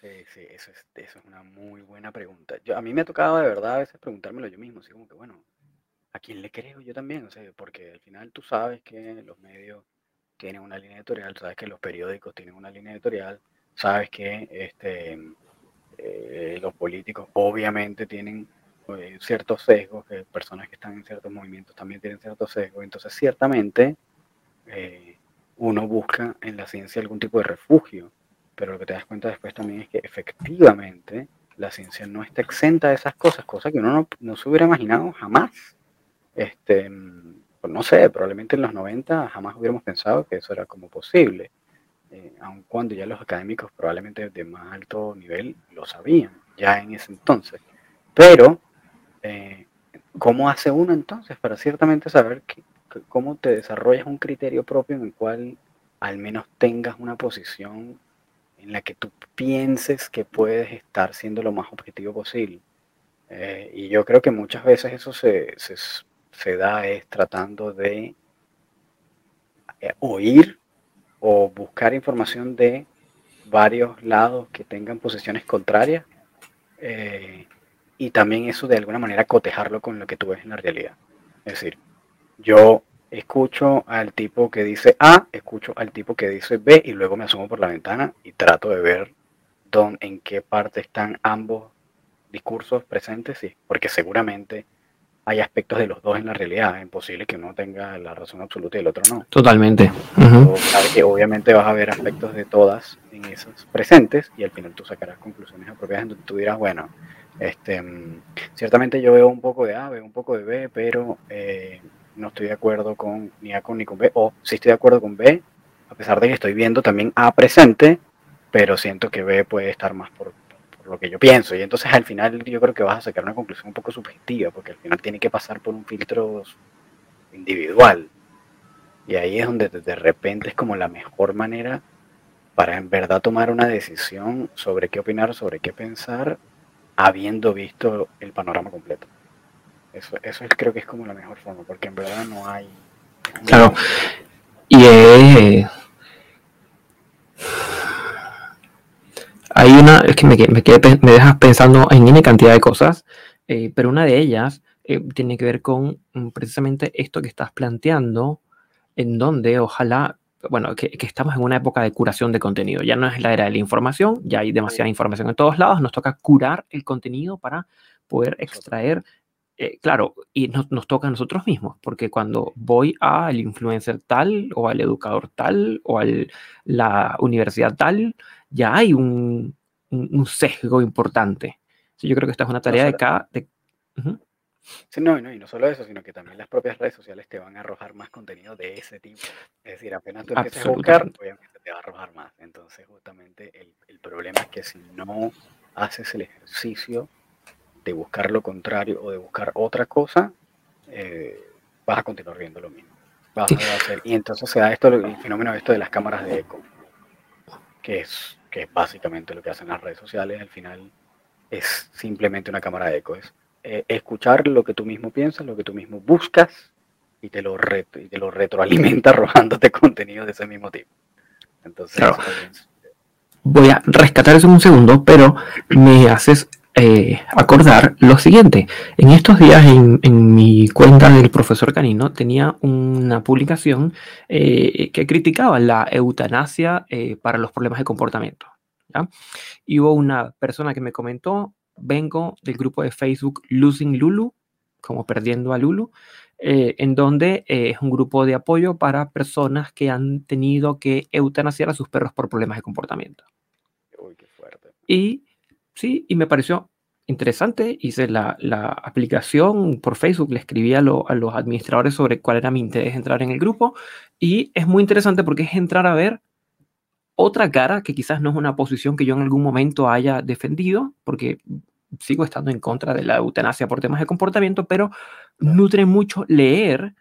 Sí, sí, eso es, eso es una muy buena pregunta. Yo, a mí me ha tocado de verdad a veces preguntármelo yo mismo, así como que, bueno, ¿a quién le creo yo también? O sea, porque al final tú sabes que los medios tienen una línea editorial, sabes que los periódicos tienen una línea editorial, sabes que este, eh, los políticos obviamente tienen eh, ciertos sesgos, que personas que están en ciertos movimientos también tienen ciertos sesgos. Entonces, ciertamente, eh, uno busca en la ciencia algún tipo de refugio, pero lo que te das cuenta después también es que efectivamente la ciencia no está exenta de esas cosas, cosas que uno no, se hubiera imaginado jamás. Este, pues no sé, probablemente en los 90 jamás hubiéramos pensado que eso era como posible, eh, aun cuando ya los académicos probablemente de más alto nivel lo sabían ya en ese entonces. Pero, eh, ¿cómo hace uno entonces para ciertamente saber que, cómo te desarrollas un criterio propio en el cual al menos tengas una posición en la que tú pienses que puedes estar siendo lo más objetivo posible? Eh, y yo creo que muchas veces eso se, se, se da es tratando de eh, oír o buscar información de varios lados que tengan posiciones contrarias eh, y también eso de alguna manera cotejarlo con lo que tú ves en la realidad. Es decir, yo escucho al tipo que dice A, escucho al tipo que dice B y luego me asomo por la ventana y trato de ver dónde, en qué parte están ambos discursos presentes, sí, porque seguramente hay aspectos de los dos en la realidad. Es imposible que uno tenga la razón absoluta y el otro no. Totalmente. que obviamente vas a ver aspectos de todas en esos presentes y al final tú sacarás conclusiones apropiadas donde tú dirás, bueno, este, mm, ciertamente yo veo un poco de A, veo un poco de B, pero eh, no estoy de acuerdo con ni A con ni con B, o sí estoy de acuerdo con B, a pesar de que estoy viendo también A presente, pero siento que B puede estar más por lo que yo pienso. Y entonces al final yo creo que vas a sacar una conclusión un poco subjetiva, porque al final tiene que pasar por un filtro individual. Y ahí es donde de repente es como la mejor manera para en verdad tomar una decisión sobre qué opinar, sobre qué pensar, habiendo visto el panorama completo. Eso, eso es, creo que es como la mejor forma, porque en verdad no hay... Claro. Y eh, Hay una, es que me, me, me dejas pensando en N cantidad de cosas, eh, pero una de ellas eh, tiene que ver con mm, precisamente esto que estás planteando, en donde ojalá, bueno, que, que, estamos en una época de curación de contenido. Ya no es la era de la información, ya hay demasiada información en todos lados, nos toca curar el contenido para poder extraer eh, claro, y nos, nos, toca a nosotros mismos, porque cuando voy al influencer tal, o al educador tal, o a la universidad tal, ya hay un, un, sesgo importante. Sí, yo creo que esta es una tarea de cada... De, Sí, no, no, y no solo eso, sino que también las propias redes sociales te van a arrojar más contenido de ese tipo. Es decir, apenas tú empieces a buscar, obviamente te va a arrojar más. Entonces, justamente el, el problema es que si no haces el ejercicio de buscar lo contrario o de buscar otra cosa, eh, vas a continuar viendo lo mismo. y entonces se da esto, el fenómeno esto de las cámaras de eco, que es, que es básicamente lo que hacen las redes sociales. Al final es simplemente una cámara de eco. Es eh, escuchar lo que tú mismo piensas, lo que tú mismo buscas y te lo, y te lo retroalimenta arrojándote (laughs) contenido de ese mismo tipo. Entonces, voy a rescatar eso en un segundo, pero me haces eh, acordar lo siguiente. En estos días en, mi cuenta del profesor Canino tenía una publicación eh, que criticaba la eutanasia eh, para los problemas de comportamiento. Y hubo una persona que me comentó, vengo del grupo de Facebook Losing Lulu, como perdiendo a Lulu, en donde es un grupo de apoyo para personas que han tenido que eutanasiar a sus perros por problemas de comportamiento. Uy, qué fuerte. Y Sí, y me pareció interesante. Hice la, la aplicación por Facebook, le escribí a, a, los administradores sobre cuál era mi interés entrar en el grupo. Y es muy interesante porque es entrar a ver otra cara que quizás no es una posición que yo en algún momento haya defendido, porque sigo estando en contra de la eutanasia por temas de comportamiento, pero nutre mucho leer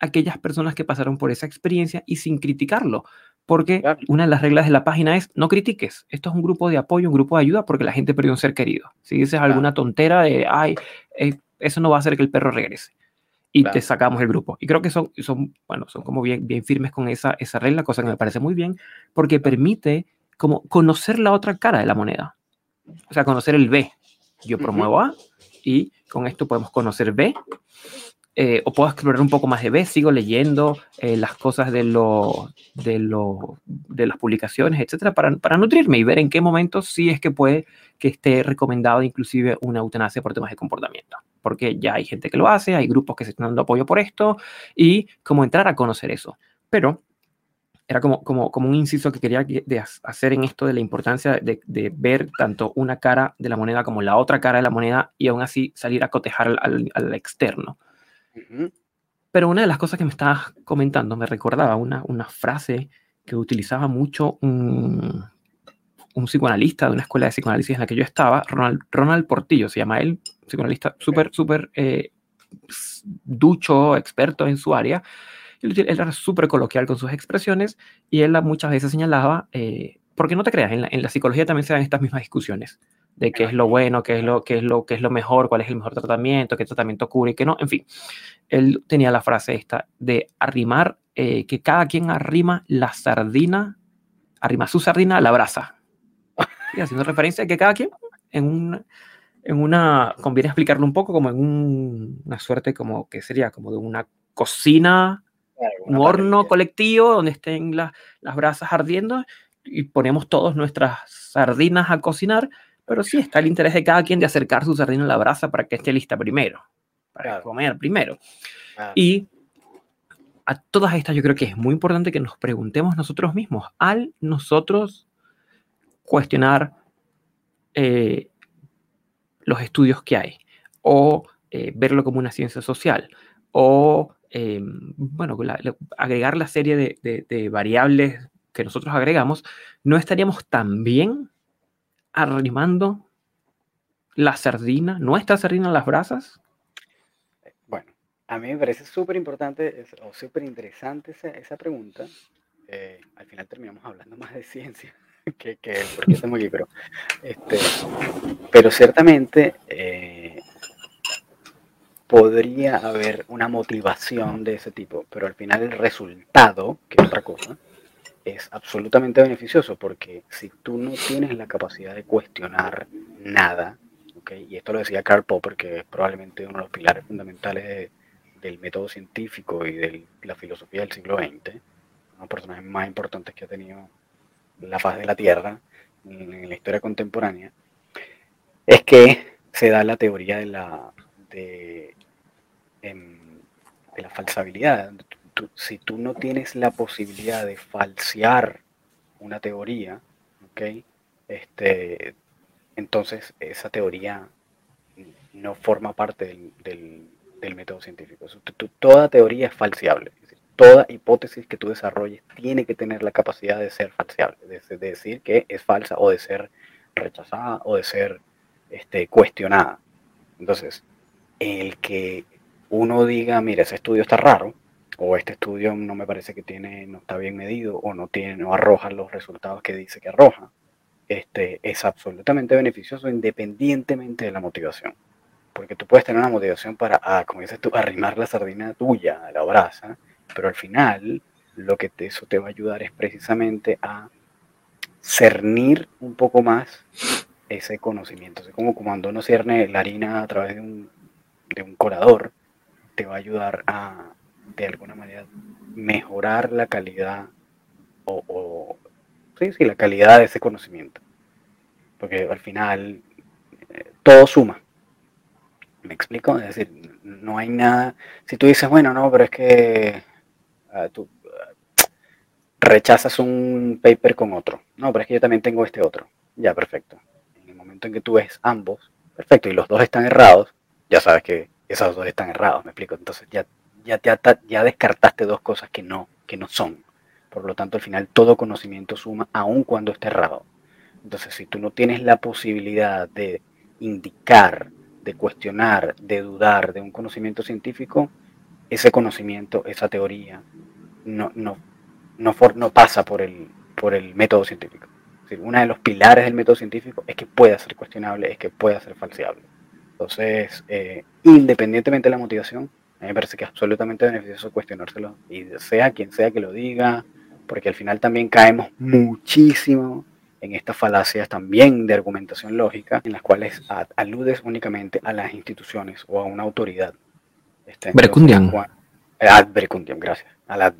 aquellas personas que pasaron por esa experiencia y sin criticarlo. Porque una de las reglas de la página es no critiques. Esto es un grupo de apoyo, un grupo de ayuda porque la gente perdió un ser querido. Si dices alguna tontera de, ay, eh, eso no va a hacer que el perro regrese. Y te sacamos el grupo. Y creo que son, son, bueno, son como bien, bien firmes con esa, esa regla, cosa que me parece muy bien, porque permite como conocer la otra cara de la moneda. O sea, conocer el B. Yo promuevo A y con esto podemos conocer B eh, o puedo explorar un poco más de B, sigo leyendo eh, las cosas de, lo, de, lo, de las publicaciones, etcétera, para, para, nutrirme y ver en qué momentos sí es que puede que esté recomendado inclusive una eutanasia por temas de comportamiento. porque ya hay gente que lo hace, hay grupos que se están dando apoyo por esto, y cómo entrar a conocer eso. Pero era como, como, como un inciso que quería hacer en esto de la importancia de, ver tanto una cara de la moneda como la otra cara de la moneda y aún así salir a cotejar al, externo. Pero una de las cosas que me estabas comentando me recordaba una, una frase que utilizaba mucho un, un psicoanalista de una escuela de psicoanálisis en la que yo estaba, Ronald, Ronald Portillo, se llama él, psicoanalista súper, súper eh, ducho, experto en su área. Él, era súper coloquial con sus expresiones y él muchas veces señalaba, eh, porque no te creas, en la, en la, psicología también se dan estas mismas discusiones de qué es lo bueno, qué es lo, qué es lo, qué es lo mejor, cuál es el mejor tratamiento, qué tratamiento cubre y qué no, en fin. Él tenía la frase esta de arrimar, eh, que cada quien arrima la sardina, arrima su sardina a la brasa. Y haciendo referencia a que cada quien en una, en una, conviene explicarlo un poco como en una suerte como que sería como de una cocina, un horno colectivo donde estén las brasas ardiendo y ponemos todos nuestras sardinas a cocinar, pero sí está el interés de cada quien de acercar su sardina a la brasa para que esté lista primero, para comer primero. Y a todas estas yo creo que es muy importante que nos preguntemos nosotros mismos, al nosotros cuestionar eh, los estudios que hay o eh, verlo como una ciencia social o eh, bueno, agregar la serie de, variables que nosotros agregamos, no estaríamos también arrimando la sardina, nuestra sardina a las brasas? Bueno, a mí me parece súper importante o súper interesante esa, esa pregunta. al final terminamos hablando más de ciencia. (laughs) que, que porque estamos aquí, pero, este, pero ciertamente eh, podría haber una motivación de ese tipo, pero al final el resultado, que es otra cosa, es absolutamente beneficioso porque si tú no tienes la capacidad de cuestionar nada, ¿okay? y esto lo decía Karl Popper, que es probablemente uno de los pilares fundamentales del método científico y de la filosofía del siglo XX, uno de los personajes más importantes que ha tenido la faz de la Tierra en, la historia contemporánea, es que se da la teoría de la, de, em, de la falsabilidad. Si tú no tienes la posibilidad de falsear una teoría, este, entonces esa teoría no forma parte del, del, método científico. toda teoría es falseable toda hipótesis que tú desarrolles tiene que tener la capacidad de ser falseable, de, decir que es falsa o de ser rechazada o de ser este, cuestionada. Entonces, el que uno diga, mira, ese estudio está raro, o este estudio no me parece que tiene, no está bien medido, o no tiene, no arroja los resultados que dice que arroja, este, es absolutamente beneficioso independientemente de la motivación. Porque tú puedes tener una motivación para, ah, como dices tú, arrimar la sardina tuya a la brasa, pero al final lo que eso te va a ayudar es precisamente a cernir un poco más ese conocimiento. Es como cuando uno cierne la harina a través de un, colador, te va a ayudar a, de alguna manera, mejorar la calidad o, sí, sí, la calidad de ese conocimiento. Porque al final eh, todo suma. ¿Me explico? Es decir, no hay nada. Si tú dices, bueno, no, pero es que Ah, tú ah, rechazas un paper con otro. No, pero es que yo también tengo este otro. Ya, perfecto. En el momento en que tú ves ambos, perfecto, y los dos están errados, ya sabes que esos dos están errados, me explico. Entonces ya, ya, ya, ya descartaste dos cosas que no, que no son. Por lo tanto, al final todo conocimiento suma, aun cuando esté errado. Entonces, si tú no tienes la posibilidad de indicar, de cuestionar, de dudar de un conocimiento científico, ese conocimiento, esa teoría, no, no, no, no pasa por el, por el método científico. Uno de los pilares del método científico es que pueda ser cuestionable, es que pueda ser falseable. Entonces, eh, independientemente de la motivación, a mí me parece que es absolutamente beneficioso cuestionárselo, y sea quien sea que lo diga, porque al final también caemos muchísimo en estas falacias también de argumentación lógica, en las cuales aludes únicamente a las instituciones o a una autoridad. Este, Brecundian. Ad Brecundian, gracias. Al ad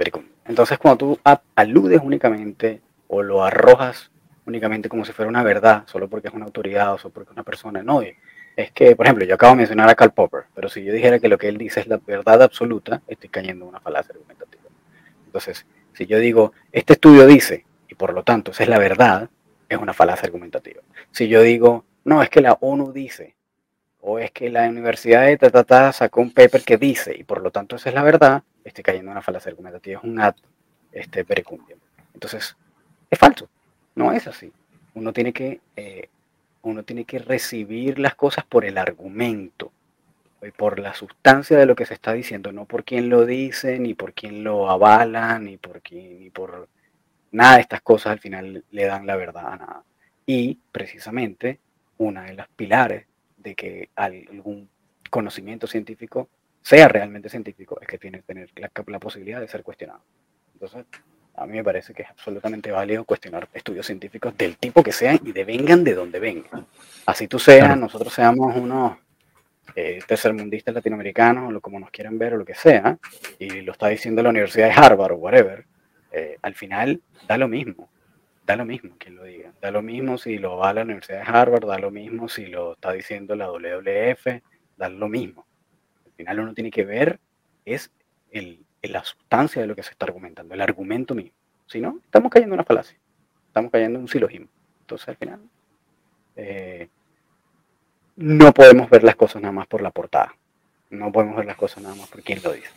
Entonces, cuando tú aludes únicamente o lo arrojas únicamente como si fuera una verdad, solo porque es una autoridad o solo porque es una persona, no, es que, por ejemplo, yo acabo de mencionar a Karl Popper, pero si yo dijera que lo que él dice es la verdad absoluta, estoy cayendo en una falacia argumentativa. Entonces, si yo digo, este estudio dice, y por lo tanto esa es la verdad, es una falacia argumentativa. Si yo digo, no, es que la ONU dice, o es que la universidad de Tatata sacó un paper que dice, y por lo tanto esa es la verdad, estoy cayendo en una falacia argumentativa, es un ad este, Entonces, es falso, no es así. Uno tiene que eh, uno tiene que recibir las cosas por el argumento y por la sustancia de lo que se está diciendo, no por quién lo dice, ni por quién lo avala, ni por quién, ni por nada de estas cosas al final le dan la verdad a nada. Y precisamente una de las pilares de que algún conocimiento científico sea realmente científico es que tiene que tener la, la posibilidad de ser cuestionado. Entonces, a mí me parece que es absolutamente válido cuestionar estudios científicos del tipo que sean y de vengan de donde vengan. Así tú seas, nosotros seamos unos eh, tercermundistas latinoamericanos, o como nos quieran ver, o lo que sea, y lo está diciendo la Universidad de Harvard o whatever, eh, al final da lo mismo. Da lo mismo quien lo diga. Da lo mismo si lo va a la Universidad de Harvard, da lo mismo si lo está diciendo la WWF, da lo mismo. Al final uno tiene que ver es el, en la sustancia de lo que se está argumentando, el argumento mismo. Si no, estamos cayendo en una falacia, estamos cayendo en un silogismo. Entonces, al final, eh, no podemos ver las cosas nada más por la portada. No podemos ver las cosas nada más por quien lo dice.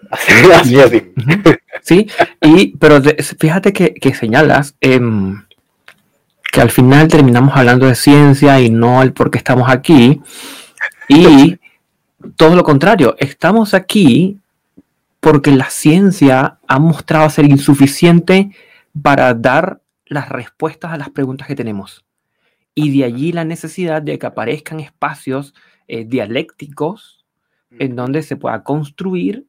(laughs) Así, así, Sí, y, pero fíjate que, señalas em, que al final terminamos hablando de ciencia y no el por qué estamos aquí. Y (laughs) todo lo contrario, estamos aquí porque la ciencia ha mostrado ser insuficiente para dar las respuestas a las preguntas que tenemos. Y de allí la necesidad de que aparezcan espacios eh, dialécticos en donde se pueda construir,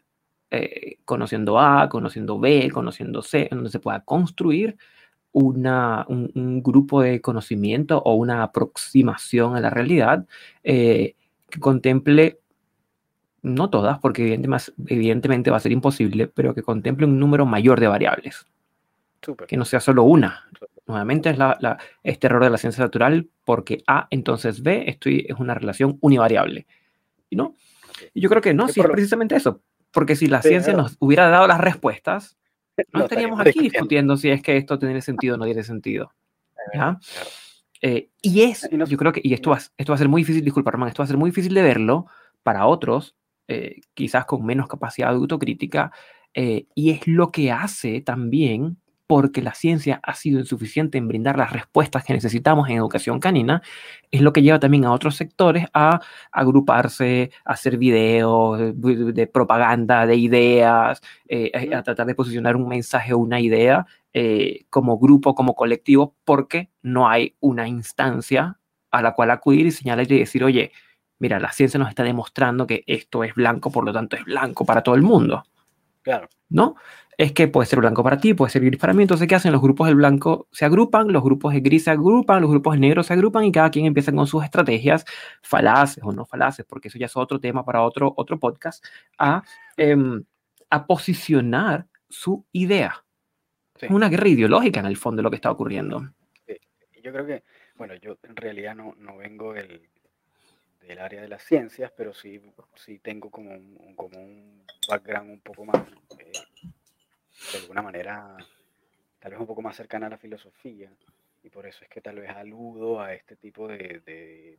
eh, conociendo A, conociendo B, conociendo C, en donde se pueda construir una, un, grupo de conocimiento o una aproximación a la realidad eh, que contemple no todas, porque evidentemente va a ser imposible, pero que contemple un número mayor de variables. Que no sea solo una. Nuevamente es la, este error de la ciencia natural, porque A entonces B estoy, es una relación univariable. ¿Y no? Y yo creo que no, sí, es precisamente eso. Porque si la ciencia nos hubiera dado las respuestas, (laughs) no, estaríamos aquí discutiendo si es que esto tiene sentido o no tiene sentido. Eh, y es, yo creo que, y esto va, esto va a ser muy difícil, disculpa, Román, esto va a ser muy difícil de verlo para otros eh, quizás con menos capacidad de autocrítica, eh, y es lo que hace también porque la ciencia ha sido insuficiente en brindar las respuestas que necesitamos en educación canina, es lo que lleva también a otros sectores a agruparse, a hacer videos de, propaganda, de ideas, eh, a tratar de posicionar un mensaje o una idea como grupo, como colectivo, porque no hay una instancia a la cual acudir y señalar y decir, oye, mira, la ciencia nos está demostrando que esto es blanco, por lo tanto es blanco para todo el mundo. Claro. ¿No? Es que puede ser blanco para ti, puede ser gris para mí. Entonces, ¿qué hacen? Los grupos del blanco se agrupan, los grupos de gris se agrupan, los grupos de negro se agrupan y cada quien empieza con sus estrategias, falaces o no falaces, porque eso ya es otro tema para otro, otro podcast, a, em, a posicionar su idea. Es una guerra ideológica en el fondo de lo que está ocurriendo. Yo creo que, bueno, yo en realidad no, no vengo del, del área de las ciencias, pero sí, sí tengo como un, como un background un poco más, eh, de alguna manera, tal vez un poco más cercana a la filosofía, y por eso es que tal vez aludo a este tipo de,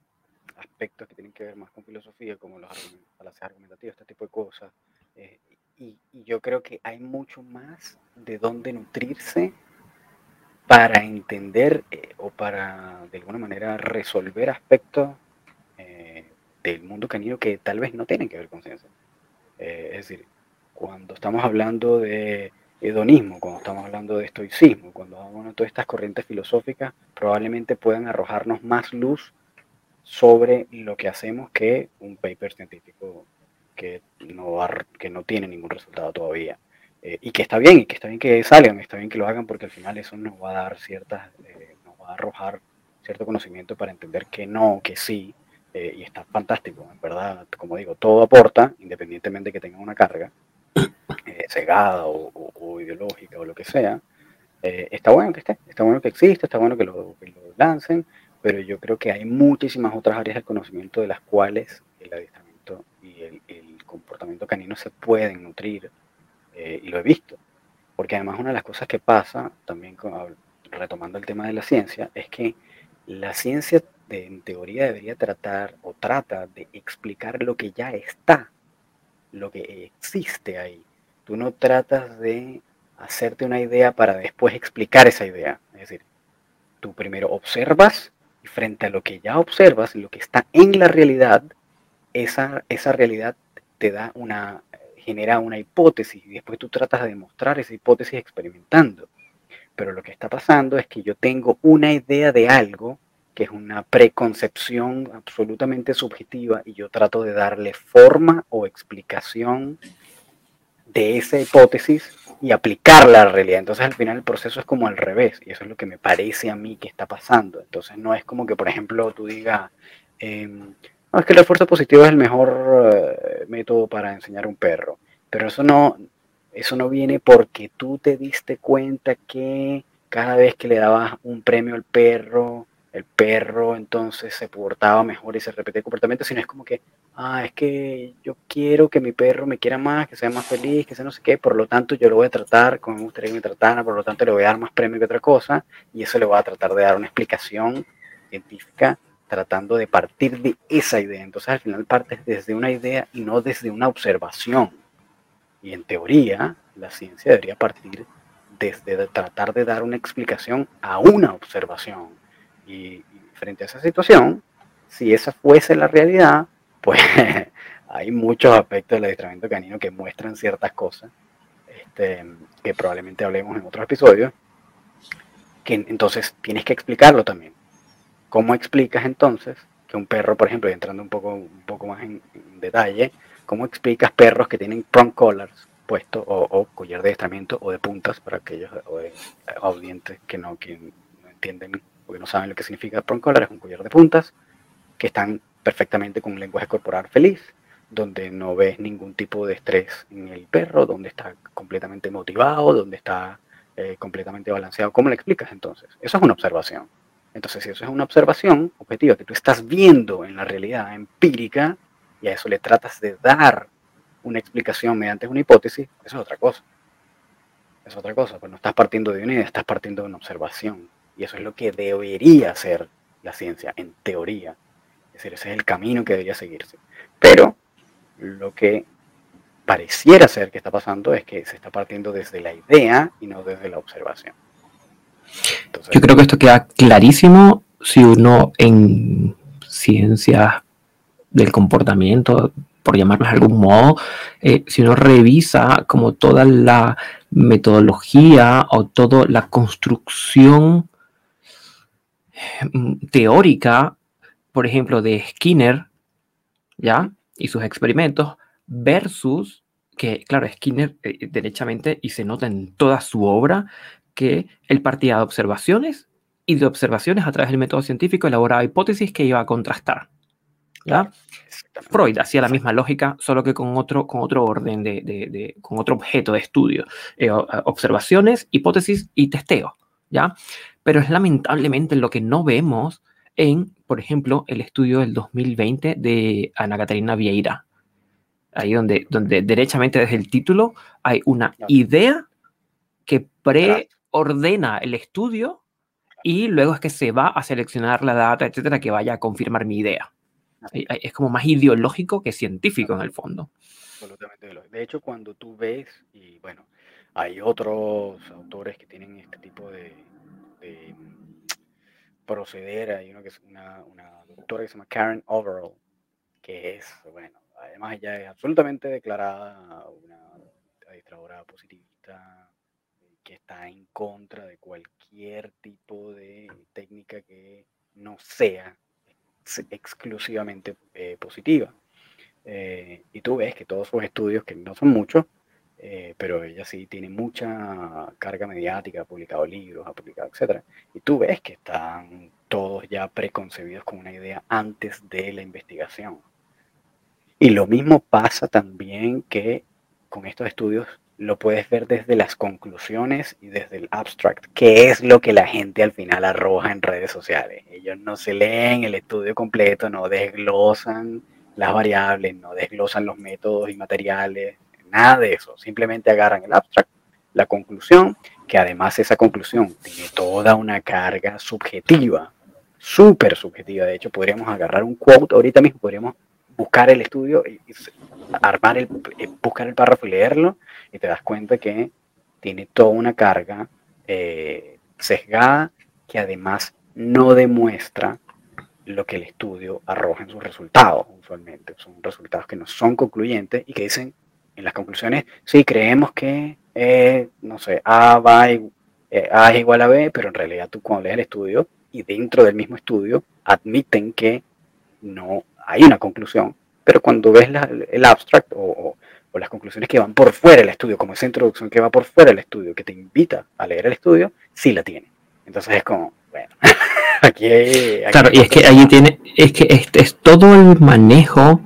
aspectos que tienen que ver más con filosofía, como los falacias argumentativas, este tipo de cosas. Eh, y, yo creo que hay mucho más de dónde nutrirse para entender eh, o para de alguna manera resolver aspectos del mundo canino que tal vez no tienen que ver con ciencia. Eh, es decir, cuando estamos hablando de hedonismo, cuando estamos hablando de estoicismo, cuando hablamos de todas estas corrientes filosóficas, probablemente puedan arrojarnos más luz sobre lo que hacemos que un paper científico que no, que no tiene ningún resultado todavía. Eh, y que está bien, y que está bien que salgan, está bien que lo hagan, porque al final eso nos va a dar ciertas, eh, nos va a arrojar cierto conocimiento para entender que no, que sí, eh, y está fantástico, en verdad, como digo, todo aporta, independientemente de que tenga una carga (clears throat) eh, cegada o, ideológica o lo que sea, eh, está bueno que esté, está bueno que exista, está bueno que lo, lancen, pero yo creo que hay muchísimas otras áreas del conocimiento de las cuales el adiestramiento y el, comportamiento canino se pueden nutrir, eh, y lo he visto. Porque además una de las cosas que pasa, también retomando el tema de la ciencia, es que la ciencia en teoría debería tratar o trata de explicar lo que ya está, lo que existe ahí. Tú no tratas de hacerte una idea para después explicar esa idea. Es decir, tú primero observas y frente a lo que ya observas, lo que está en la realidad, esa, esa realidad te da una, genera una hipótesis y después tú tratas de demostrar esa hipótesis experimentando. Pero lo que está pasando es que yo tengo una idea de algo que es una preconcepción absolutamente subjetiva y yo trato de darle forma o explicación de esa hipótesis y aplicarla a la realidad. Entonces al final el proceso es como al revés y eso es lo que me parece a mí que está pasando. Entonces no es como que, por ejemplo, tú digas, em, es que el esfuerzo positivo es el mejor eh, método para enseñar a un perro, pero eso no, eso no viene porque tú te diste cuenta que cada vez que le dabas un premio al perro, el perro entonces se portaba mejor y se repetía el comportamiento, sino es como que, ah, es que yo quiero que mi perro me quiera más, que sea más feliz, que sea no sé qué, por lo tanto yo lo voy a tratar como me gustaría que me tratara, por lo tanto le voy a dar más premio que otra cosa, y eso le voy a tratar de dar una explicación científica tratando de partir de esa idea. Entonces al final partes desde una idea y no desde una observación. Y en teoría, la ciencia debería partir desde tratar de dar una explicación a una observación y, frente a esa situación, si esa fuese la realidad, pues (laughs) hay muchos aspectos del adiestramiento canino que muestran ciertas cosas, este, que probablemente hablemos en otros episodios, que entonces tienes que explicarlo también. ¿Cómo explicas entonces que un perro, por ejemplo, y entrando un poco, un poco más en, detalle, cómo explicas perros que tienen prong collars puesto o, collar de adiestramiento o de puntas para aquellos audientes que no, que no entienden porque no saben lo que significa prong collar, es un collar de puntas que están perfectamente con un lenguaje corporal feliz, donde no ves ningún tipo de estrés en el perro, donde está completamente motivado, donde está eh, completamente balanceado. ¿Cómo le explicas entonces? Eso es una observación. Entonces, si eso es una observación objetiva que tú estás viendo en la realidad empírica y a eso le tratas de dar una explicación mediante una hipótesis, eso es otra cosa. Es otra cosa, pues no estás partiendo de una idea, estás partiendo de una observación. Y eso es lo que debería ser la ciencia, en teoría. Es decir, ese es el camino que debería seguirse. Pero lo que pareciera ser que está pasando es que se está partiendo desde la idea y no desde la observación. Yo creo que esto queda clarísimo si uno en ciencias del comportamiento, por llamarlo de algún modo, eh, si uno revisa como toda la metodología o toda la construcción teórica, por ejemplo, de Skinner, ¿ya? Y sus experimentos, versus que, claro, Skinner eh, derechamente, y se nota en toda su obra, que él partía de observaciones y de observaciones a través del método científico elaboraba hipótesis que iba a contrastar. ¿ya? Freud hacía la misma lógica, solo que con otro, con otro orden, de, con otro objeto de estudio. Eh, observaciones, hipótesis y testeo. ¿Ya? pero es lamentablemente lo que no vemos en, por ejemplo, el estudio del 2020 de Ana Catarina Vieira. Ahí donde, donde derechamente desde el título hay una idea que preordena el estudio y luego es que se va a seleccionar la data, etcétera, que vaya a confirmar mi idea. Es como más ideológico que científico en el fondo. Absolutamente. De hecho, cuando tú ves, y bueno, hay otros autores que tienen este tipo de, de proceder. Hay uno que es una, una doctora que se llama Karen Overall, que es, bueno, además ella es absolutamente declarada una administradora positivista que está en contra de cualquier tipo de técnica que no sea exclusivamente eh, positiva. Eh, y tú ves que todos sus estudios, que no son muchos, eh, pero ella sí tiene mucha carga mediática, ha publicado libros, ha publicado, etc. Y tú ves que están todos ya preconcebidos con una idea antes de la investigación. Y lo mismo pasa también que con estos estudios, lo puedes ver desde las conclusiones y desde el abstract, que es lo que la gente al final arroja en redes sociales. Ellos no se leen el estudio completo, no desglosan las variables, no desglosan los métodos y materiales, nada de eso. Simplemente agarran el abstract, la conclusión, que además esa conclusión tiene toda una carga subjetiva, súper subjetiva. De hecho, podríamos agarrar un quote ahorita mismo, podríamos buscar el estudio y, armar el, eh, buscar el párrafo y leerlo, y te das cuenta que tiene toda una carga eh, sesgada que además no demuestra lo que el estudio arroja en sus resultados, usualmente. Son resultados que no son concluyentes y que dicen en las conclusiones, sí, creemos que, eh, no sé, A, va, A es igual a B, pero en realidad tú cuando lees el estudio y dentro del mismo estudio admiten que no hay una conclusión, pero cuando ves el abstract o, las conclusiones que van por fuera del estudio, como esa introducción que va por fuera del estudio, que te invita a leer el estudio, sí la tiene. Entonces es como, bueno, (laughs) aquí, hay, Claro, y es que allí tiene, es que es, es todo el manejo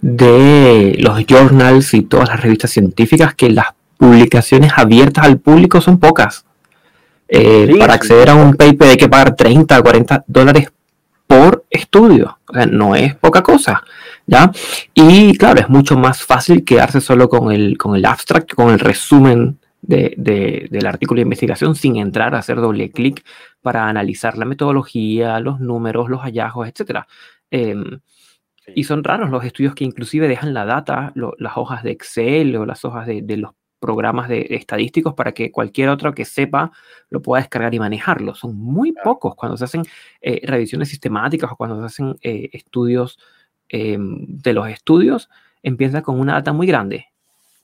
de los journals y todas las revistas científicas que las publicaciones abiertas al público son pocas. Eh, para acceder a un paper hay que pagar 30 o 40 dólares por estudio. O sea, no es poca cosa, ¿ya? Y claro, es mucho más fácil quedarse solo con el, con el abstract, con el resumen del artículo de investigación sin entrar a hacer doble clic para analizar la metodología, los números, los hallazgos, etc. Y son raros los estudios que inclusive dejan la data, las hojas de Excel o las hojas de, de los programas de, estadísticos para que cualquier otro que sepa lo pueda descargar y manejarlo. Son muy pocos cuando se hacen eh, revisiones sistemáticas o cuando se hacen eh, estudios em, de los estudios, empieza con una data muy grande.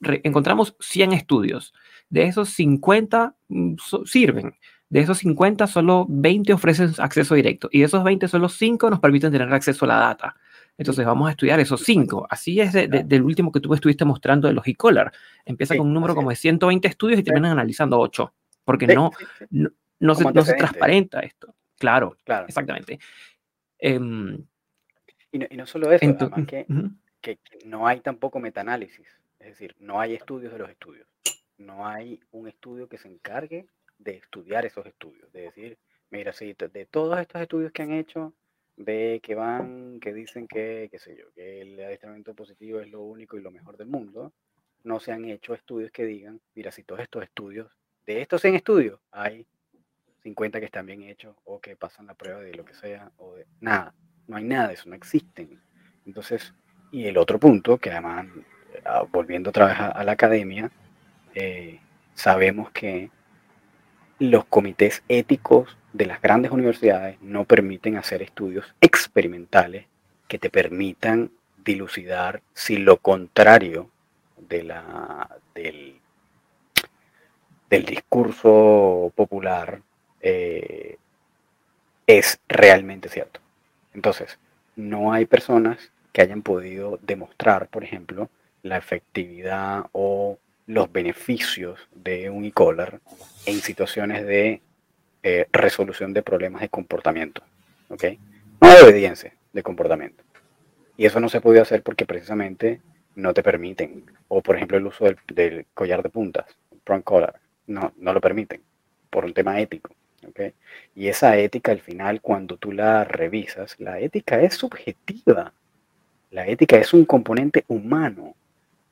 encontramos 100 estudios. De esos 50 mm, sirven. De esos 50, solo 20 ofrecen acceso directo. Y de esos 20, solo 5 nos permiten tener acceso a la data. Entonces vamos a estudiar esos cinco. Así es del último que tú estuviste mostrando de los e-collar. Empieza con un número como de 120 estudios y terminan analizando 8, porque no, no, se, no, se, transparenta esto. Claro, claro. exactamente. Em, y, no, solo eso, que, que, no hay tampoco metaanálisis. Es decir, no hay estudios de los estudios. No hay un estudio que se encargue de estudiar esos estudios. De decir, mira, si de todos estos estudios que han hecho, ve que van, que dicen que, qué sé yo, que el adiestramiento positivo es lo único y lo mejor del mundo, no se han hecho estudios que digan, mira, si todos estos estudios, de estos 100 estudios, hay 50 que están bien hechos o que pasan la prueba de lo que sea, o de nada, no hay nada de eso, no existen. Entonces, y el otro punto, que además, ah, volviendo otra vez a, la academia, eh, sabemos que los comités éticos de las grandes universidades no permiten hacer estudios experimentales que te permitan dilucidar si lo contrario de la, del, del discurso popular eh, es realmente cierto. Entonces, no hay personas que hayan podido demostrar, por ejemplo, la efectividad o los beneficios de un e-collar en situaciones de eh, resolución de problemas de comportamiento. ¿ok? No de obediencia, de comportamiento. Y eso no se puede hacer porque precisamente no te permiten. O por ejemplo el uso del, collar de puntas, prong collar, no, no lo permiten por un tema ético. ¿okay? Y esa ética al final, cuando tú la revisas, la ética es subjetiva. La ética es un componente humano.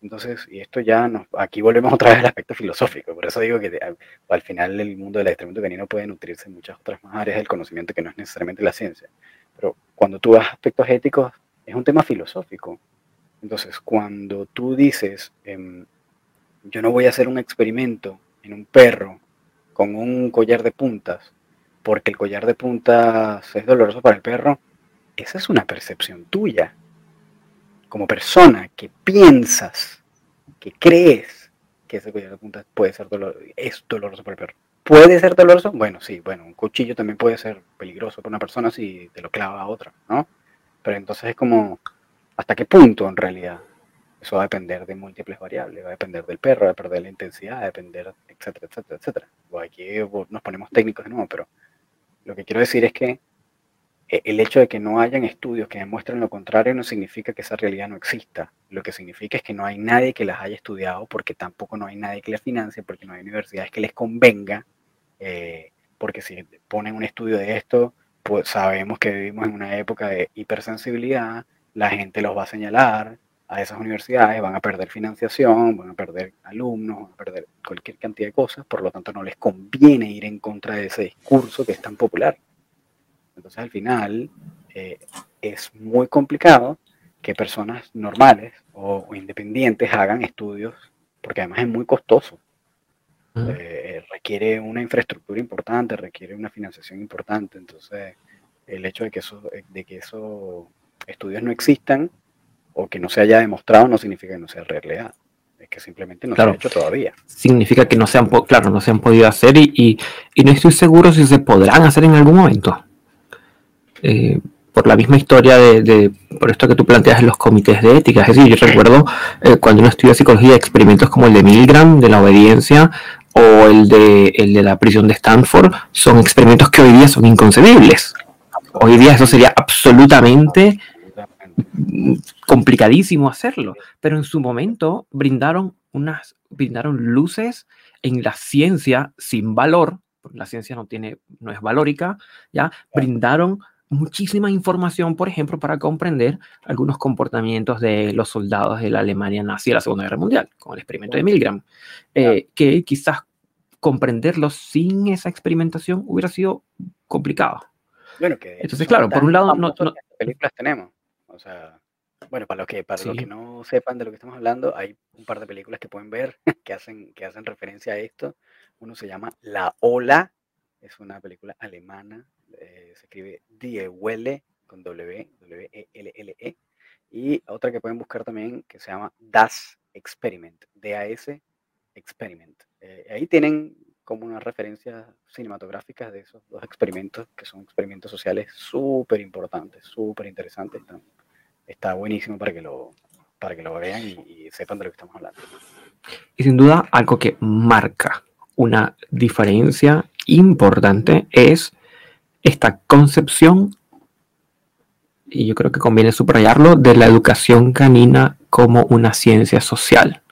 Entonces, y esto ya nos, aquí volvemos otra vez al aspecto filosófico, por eso digo que al, final el mundo del experimento canino puede nutrirse en muchas otras más áreas del conocimiento que no es necesariamente la ciencia. Pero cuando tú vas aspectos éticos, es un tema filosófico. Entonces, cuando tú dices, em, yo no voy a hacer un experimento en un perro con un collar de puntas, porque el collar de puntas es doloroso para el perro, esa es una percepción tuya como persona que piensas, que crees que ese collar de puntas puede ser doloroso, es doloroso para el perro. ¿Puede ser doloroso? Bueno, sí, bueno, un cuchillo también puede ser peligroso para una persona si te lo clava a otra, ¿no? Pero entonces es como, ¿hasta qué punto en realidad? Eso va a depender de múltiples variables, va a depender del perro, va a depender de la intensidad, va a depender, etcétera, etcétera, etcétera. aquí nos ponemos técnicos de nuevo, pero lo que quiero decir es que el hecho de que no hayan estudios que demuestren lo contrario no significa que esa realidad no exista. Lo que significa es que no hay nadie que las haya estudiado porque tampoco no hay nadie que las financie, porque no hay universidades que les convenga, eh, porque si ponen un estudio de esto, pues sabemos que vivimos en una época de hipersensibilidad, la gente los va a señalar a esas universidades, van a perder financiación, van a perder alumnos, van a perder cualquier cantidad de cosas, por lo tanto no les conviene ir en contra de ese discurso que es tan popular. Entonces al final eh, es muy complicado que personas normales o, independientes hagan estudios, porque además es muy costoso. Eh, requiere una infraestructura importante, requiere una financiación importante. Entonces, el hecho de que, eso, de que esos estudios no existan o que no se haya demostrado no significa que no sea realidad. Es que simplemente no se ha hecho todavía. Significa que no se han, claro, no se han podido hacer y, y no estoy seguro si se podrán hacer en algún momento. Eh, por la misma historia de, por esto que tú planteas en los comités de ética. Es decir, yo recuerdo eh, cuando uno estudia psicología, experimentos como el de Milgram, de la obediencia, o el de, el de la prisión de Stanford, son experimentos que hoy día son inconcebibles. Hoy día eso sería absolutamente complicadísimo hacerlo, pero en su momento brindaron unas brindaron luces en la ciencia sin valor, porque la ciencia no tiene no es valórica, ya brindaron muchísima información, por ejemplo, para comprender algunos comportamientos de los soldados de la Alemania nazi de la Segunda Guerra Mundial, con el experimento de Milgram, eh, que quizás comprenderlos sin esa experimentación hubiera sido complicado. Bueno, que Entonces, claro, por un lado, no, películas tenemos. O sea, bueno, para los que para los que no sepan de lo que estamos hablando, hay un par de películas que pueden ver (laughs) que hacen que hacen referencia a esto. Uno se llama La Ola, es una película alemana eh, se escribe Die Welle con W, W-E-L-L-E. E, y otra que pueden buscar también que se llama Das Experiment, D-A-S Experiment. Eh, ahí tienen como unas referencias cinematográficas de esos dos experimentos, que son experimentos sociales súper importantes, súper interesantes. Está, buenísimo para que lo, para que lo vean y, y sepan de lo que estamos hablando. Y sin duda, algo que marca una diferencia importante es esta concepción, y yo creo que conviene subrayarlo, de la educación canina como una ciencia social.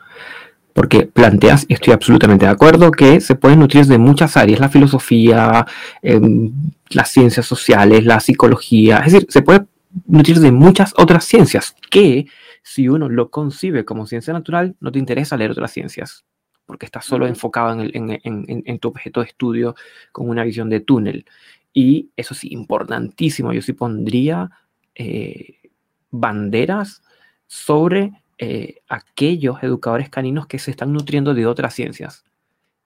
Porque planteas, y estoy absolutamente de acuerdo, que se puede nutrir de muchas áreas, la filosofía, em, las ciencias sociales, la psicología, es decir, se puede nutrir de muchas otras ciencias que si uno lo concibe como ciencia natural, no te interesa leer otras ciencias, porque estás solo enfocado en, en, tu objeto de estudio con una visión de túnel. Y eso sí, importantísimo, yo sí pondría eh, banderas sobre eh, aquellos educadores caninos que se están nutriendo de otras ciencias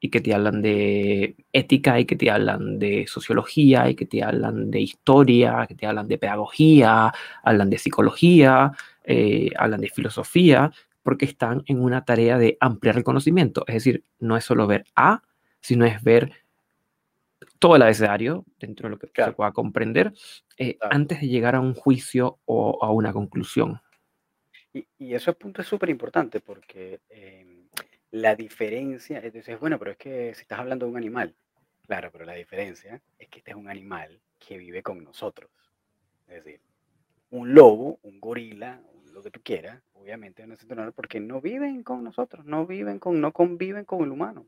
y que te hablan de ética y que te hablan de sociología y que te hablan de historia, que te hablan de pedagogía, hablan de psicología, eh, hablan de filosofía, porque están en una tarea de ampliar el conocimiento. Es decir, no es solo ver A, sino es ver todo el abecedario dentro de lo que se pueda comprender eh, antes de llegar a un juicio o a una conclusión. Y, y ese punto es súper importante porque em, la diferencia, es bueno, pero es que si estás hablando de un animal, claro, pero la diferencia es que este es un animal que vive con nosotros. Es decir, un lobo, un gorila, lo que tú quieras, obviamente no es porque no viven con nosotros, no viven con, no conviven con el humano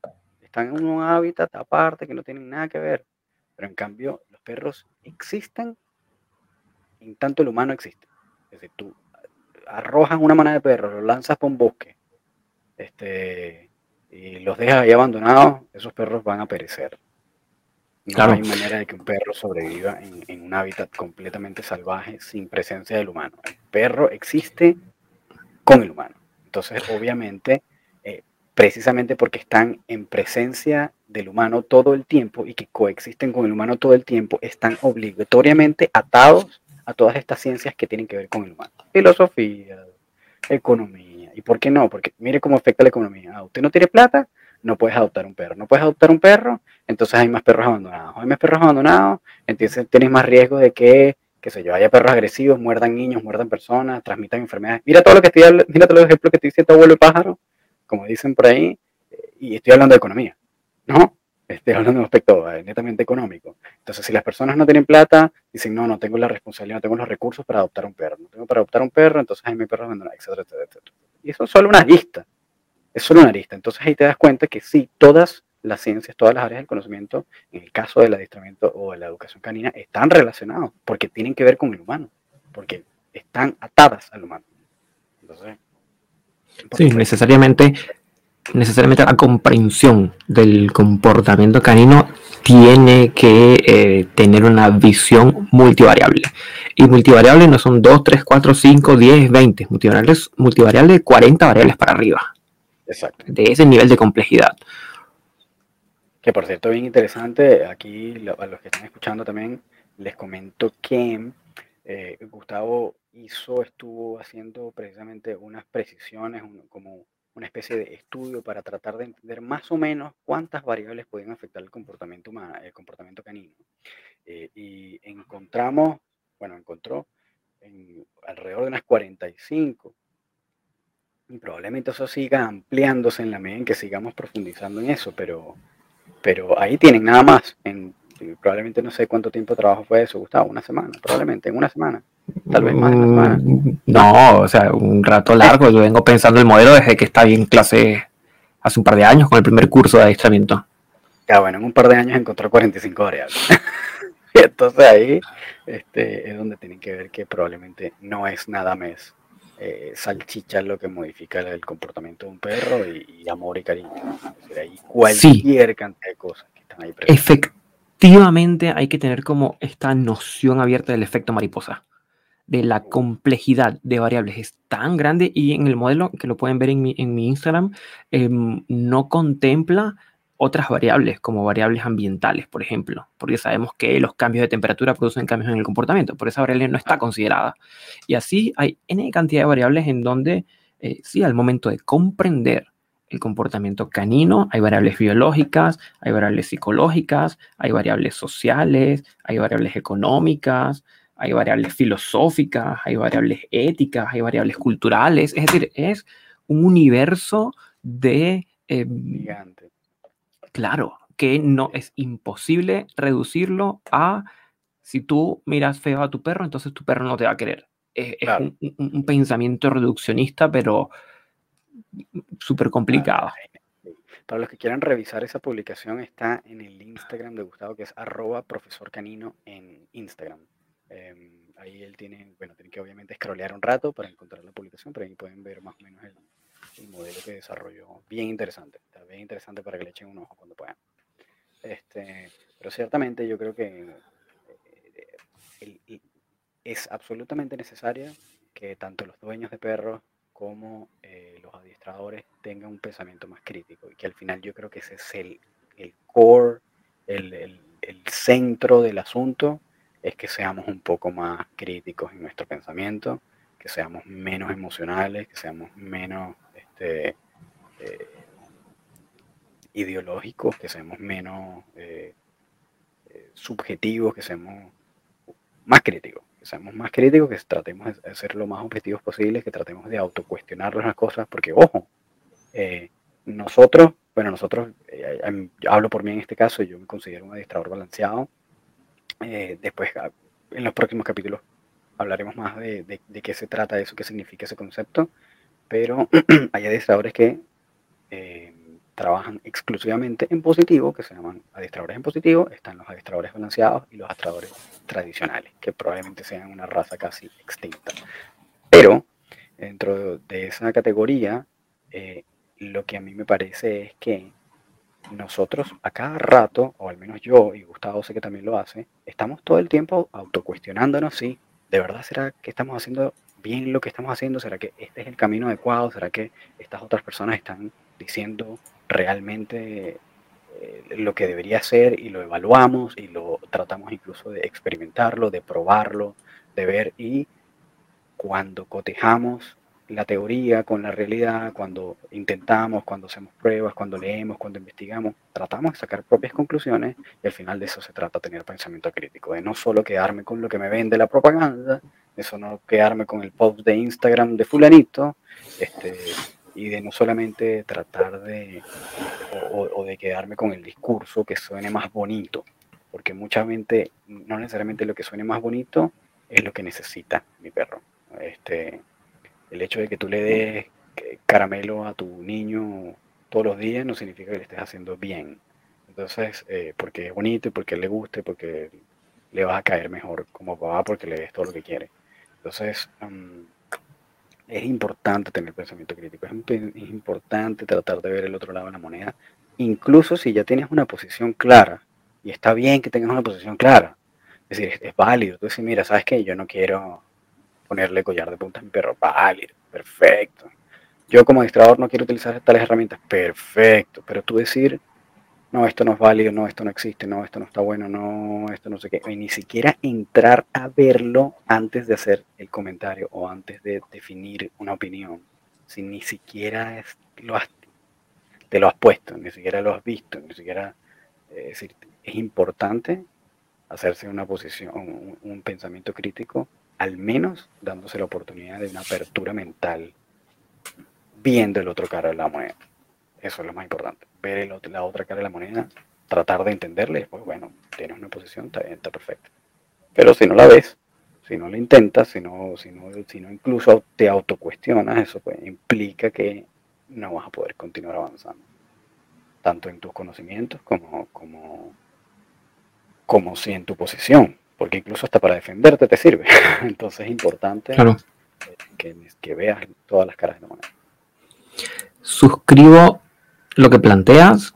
están en un hábitat aparte que no tienen nada que ver. Pero en cambio, los perros existen en tanto el humano existe. Es decir, tú arrojas una manada de perros, los lanzas por un bosque este, y los dejas ahí abandonados, esos perros van a perecer. No hay manera de que un perro sobreviva en, en, un hábitat completamente salvaje sin presencia del humano. El perro existe con el humano. Entonces, obviamente, precisamente porque están en presencia del humano todo el tiempo y que coexisten con el humano todo el tiempo, están obligatoriamente atados a todas estas ciencias que tienen que ver con el humano. Filosofía, economía. ¿Y por qué no? Porque mire cómo afecta la economía. Ah, usted no tiene plata, no puedes adoptar un perro. No puedes adoptar un perro, entonces hay más perros abandonados. Hay más perros abandonados, entonces tienes más riesgo de que, qué sé yo, haya perros agresivos, muerdan niños, muerdan personas, transmitan enfermedades. Mira todo lo que estoy, mira todos los ejemplos que te dice tu abuelo el pájaro como dicen por ahí, y estoy hablando de economía, ¿no? Estoy hablando de un aspecto eh, netamente económico. Entonces, si las personas no tienen plata, dicen, no, no tengo la responsabilidad, no tengo los recursos para adoptar un perro. No tengo para adoptar un perro, entonces ahí mi perro abandonado, etcétera, etcétera, etcétera. Y eso es solo una lista. Es solo una lista. Entonces ahí te das cuenta que sí, todas las ciencias, todas las áreas del conocimiento, en el caso del adiestramiento o de la educación canina, están relacionados porque tienen que ver con el humano, porque están atadas al humano. Entonces, sí, necesariamente necesariamente la comprensión del comportamiento canino tiene que eh, tener una visión multivariable. Y multivariable no son 2, 3, 4, 5, 10, 20. Multivariables, multivariable de 40 variables para arriba. Exacto. De ese nivel de complejidad. Que por cierto, bien interesante, aquí a los que están escuchando también les comento que eh, Gustavo hizo, estuvo haciendo precisamente unas precisiones, como una especie de estudio para tratar de entender más o menos cuántas variables pueden afectar el comportamiento, humano, el comportamiento canino. Eh, y encontramos, bueno, encontró en alrededor de unas 45. Y probablemente eso siga ampliándose en la medida en que sigamos profundizando en eso, pero, pero ahí tienen nada más. En, probablemente no sé cuánto tiempo de trabajo fue eso, Gustavo, una semana, probablemente en una semana. Tal vez más mm, No, o sea, un rato largo. Yo vengo pensando el modelo desde que está en clase hace un par de años con el primer curso de adiestramiento. Ya, bueno, en un par de años encontró 45 variables. (laughs) y entonces ahí este, es donde tienen que ver que probablemente no es nada más eh, salchicha lo que modifica el comportamiento de un perro y, amor y cariño. Es decir, hay cualquier cantidad de cosas que están ahí presentes. Efectivamente hay que tener como esta noción abierta del efecto mariposa de la complejidad de variables es tan grande y en el modelo, que lo pueden ver en mi, en mi Instagram, em, no contempla otras variables como variables ambientales, por ejemplo, porque sabemos que los cambios de temperatura producen cambios en el comportamiento, por esa variable no está considerada. Y así hay N cantidad de variables en donde, eh, sí, al momento de comprender el comportamiento canino, hay variables biológicas, hay variables psicológicas, hay variables sociales, hay variables económicas, hay variables filosóficas, hay variables éticas, hay variables culturales, es decir, es un universo de... Eh, claro, que no es imposible reducirlo a si tú miras feo a tu perro, entonces tu perro no te va a querer. Es, un, pensamiento reduccionista, pero súper complicado. Para los que quieran revisar esa publicación, está en el Instagram de Gustavo, que es arroba profesor canino en Instagram. Em, ahí él tiene, bueno, tiene que obviamente scrollear un rato para encontrar la publicación, pero ahí pueden ver más o menos el, modelo que desarrolló. Bien interesante, está bien interesante para que le echen un ojo cuando puedan. Este, pero ciertamente yo creo que eh, es absolutamente necesario que tanto los dueños de perros como eh, los adiestradores tengan un pensamiento más crítico y que al final yo creo que ese es el, el core, el, el, el centro del asunto es que seamos un poco más críticos en nuestro pensamiento, que seamos menos emocionales, que seamos menos este, eh, ideológicos, que seamos menos eh, eh, subjetivos, que seamos más críticos, que seamos más críticos, que tratemos de ser lo más objetivos posibles, que tratemos de autocuestionar las cosas, porque ojo, nosotros, bueno, nosotros, hablo por mí en este caso, yo me considero un adiestrador balanceado, eh, después, ah, en los próximos capítulos, hablaremos más de, de, qué se trata eso, qué significa ese concepto. Pero (clears throat) hay adiestradores que eh, trabajan exclusivamente en positivo, que se llaman adiestradores en positivo. Están los adiestradores balanceados y los adiestradores tradicionales, que probablemente sean una raza casi extinta. Pero dentro de esa categoría, eh, lo que a mí me parece es que nosotros a cada rato, o al menos yo, y Gustavo sé que también lo hace, estamos todo el tiempo autocuestionándonos si de verdad será que estamos haciendo bien lo que estamos haciendo, será que este es el camino adecuado, será que estas otras personas están diciendo realmente eh, lo que debería ser y lo evaluamos y lo tratamos incluso de experimentarlo, de probarlo, de ver y cuando cotejamos la teoría con la realidad, cuando intentamos, cuando hacemos pruebas, cuando leemos, cuando investigamos, tratamos de sacar propias conclusiones y al final de eso se trata tener pensamiento crítico, de no solo quedarme con lo que me vende la propaganda, de eso no quedarme con el post de Instagram de fulanito, este, y de no solamente tratar de, o, de quedarme con el discurso que suene más bonito, porque mucha gente, no necesariamente lo que suene más bonito es lo que necesita mi perro. Este, el hecho de que tú le des caramelo a tu niño todos los días no significa que le estés haciendo bien. Entonces, eh, porque es bonito y porque le guste, porque le vas a caer mejor como papá, porque le des todo lo que quiere. Entonces, mm, es importante tener pensamiento crítico, es, es, importante tratar de ver el otro lado de la moneda, incluso si ya tienes una posición clara, y está bien que tengas una posición clara, es decir, es, válido, tú dices, mira, ¿sabes qué? Yo no quiero ponerle collar de punta a mi perro, válido, perfecto. Yo como administrador no quiero utilizar tales herramientas, perfecto, pero tú decir, no, esto no es válido, no, esto no existe, no, esto no está bueno, no, esto no sé qué, y ni siquiera entrar a verlo antes de hacer el comentario o antes de definir una opinión, si ni siquiera es, lo has, te lo has puesto, ni siquiera lo has visto, ni siquiera, eh, es decir, es importante hacerse una posición, un pensamiento crítico, al menos dándose la oportunidad de una apertura mental, viendo el otro cara de la moneda. Eso es lo más importante. Ver la otra cara de la moneda, tratar de entenderle, pues bueno, tienes una posición, está está perfecto. Pero si no la ves, si no la intentas, si no, si no, si no incluso te autocuestionas, eso pues implica que no vas a poder continuar avanzando. Tanto en tus conocimientos como, como, como si en tu posición. Porque incluso hasta para defenderte te sirve. (laughs) Entonces es importante que, que veas todas las caras de la moneda. Suscribo lo que planteas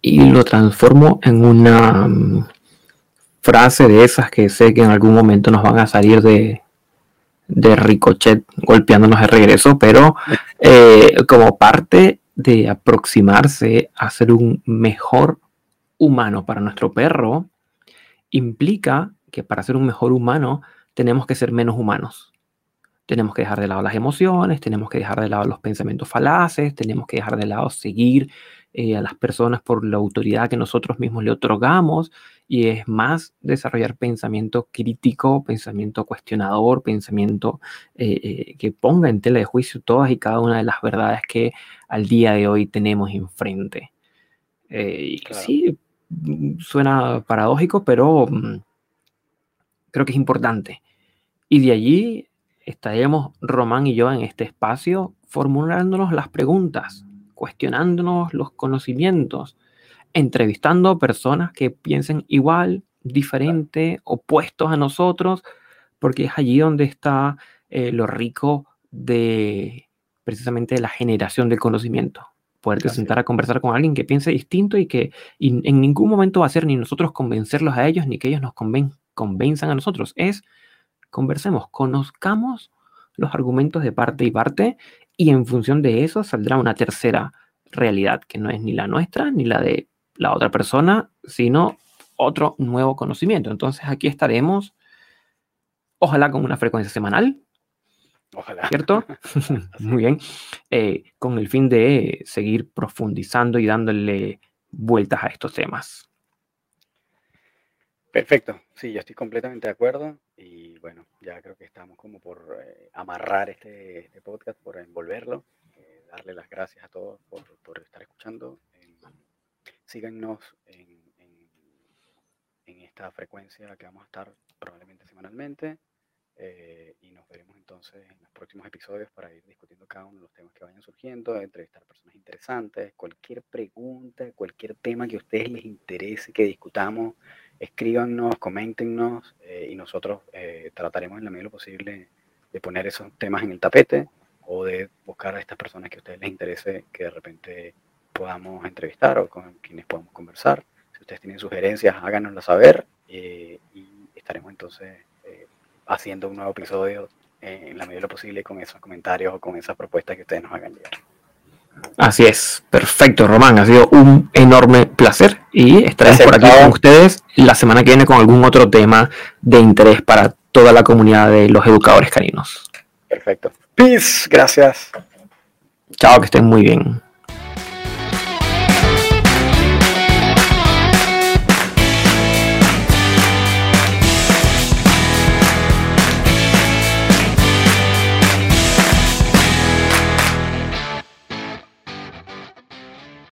y lo transformo en una mm, frase de esas que sé que en algún momento nos van a salir de, de ricochet golpeándonos de regreso, pero (laughs) eh, como parte de aproximarse a ser un mejor humano para nuestro perro, implica que para ser un mejor humano tenemos que ser menos humanos tenemos que dejar de lado las emociones, tenemos que dejar de lado los pensamientos falaces, tenemos que dejar de lado seguir eh, a las personas por la autoridad que nosotros mismos le otorgamos y es más desarrollar pensamiento crítico, pensamiento cuestionador, pensamiento eh, eh, que ponga en tela de juicio todas y cada una de las verdades que al día de hoy tenemos enfrente. Sí, mm, suena paradójico, pero mm, creo que es importante. Y de allí estaremos Román y yo en este espacio formulándonos las preguntas, cuestionándonos los conocimientos, entrevistando personas que piensen igual, diferente, opuestos a nosotros, porque es allí donde está eh, lo rico de precisamente la generación del conocimiento. Poderte sentar a conversar con alguien que piense distinto y que en ningún momento va a ser ni nosotros convencerlos a ellos, ni que ellos nos convenzan a nosotros. Es conversemos, conozcamos los argumentos de parte y parte y en función de eso saldrá una tercera realidad que no es ni la nuestra ni la de la otra persona, sino otro nuevo conocimiento. Entonces aquí estaremos, ojalá con una frecuencia semanal. Ojalá. ¿Cierto? (laughs) Muy bien. Eh, con el fin de seguir profundizando y dándole vueltas a estos temas. Perfecto, sí, yo estoy completamente de acuerdo y bueno, ya creo que estamos como por eh, amarrar este, este, podcast, por envolverlo, eh, darle las gracias a todos por, estar escuchando. síganos en, en, esta frecuencia que vamos a estar probablemente semanalmente eh, y nos veremos entonces en los próximos episodios para ir discutiendo cada uno de los temas que vayan surgiendo, entrevistar personas interesantes, cualquier pregunta, cualquier tema que a ustedes les interese que discutamos escríbanos, coméntenos eh, y nosotros eh, trataremos en la medida de lo posible de poner esos temas en el tapete o de buscar a estas personas que a ustedes les interese que de repente podamos entrevistar o con quienes podamos conversar. Si ustedes tienen sugerencias, háganoslas saber eh, y estaremos entonces haciendo un nuevo episodio en la medida de lo posible con esos comentarios o con esas propuestas que ustedes nos hagan llegar. Así es, perfecto, Román. Ha sido un enorme placer y estaremos por aquí con ustedes la semana que viene con algún otro tema de interés para toda la comunidad de los educadores caninos. Perfecto. Peace, gracias. Chao, que estén muy bien.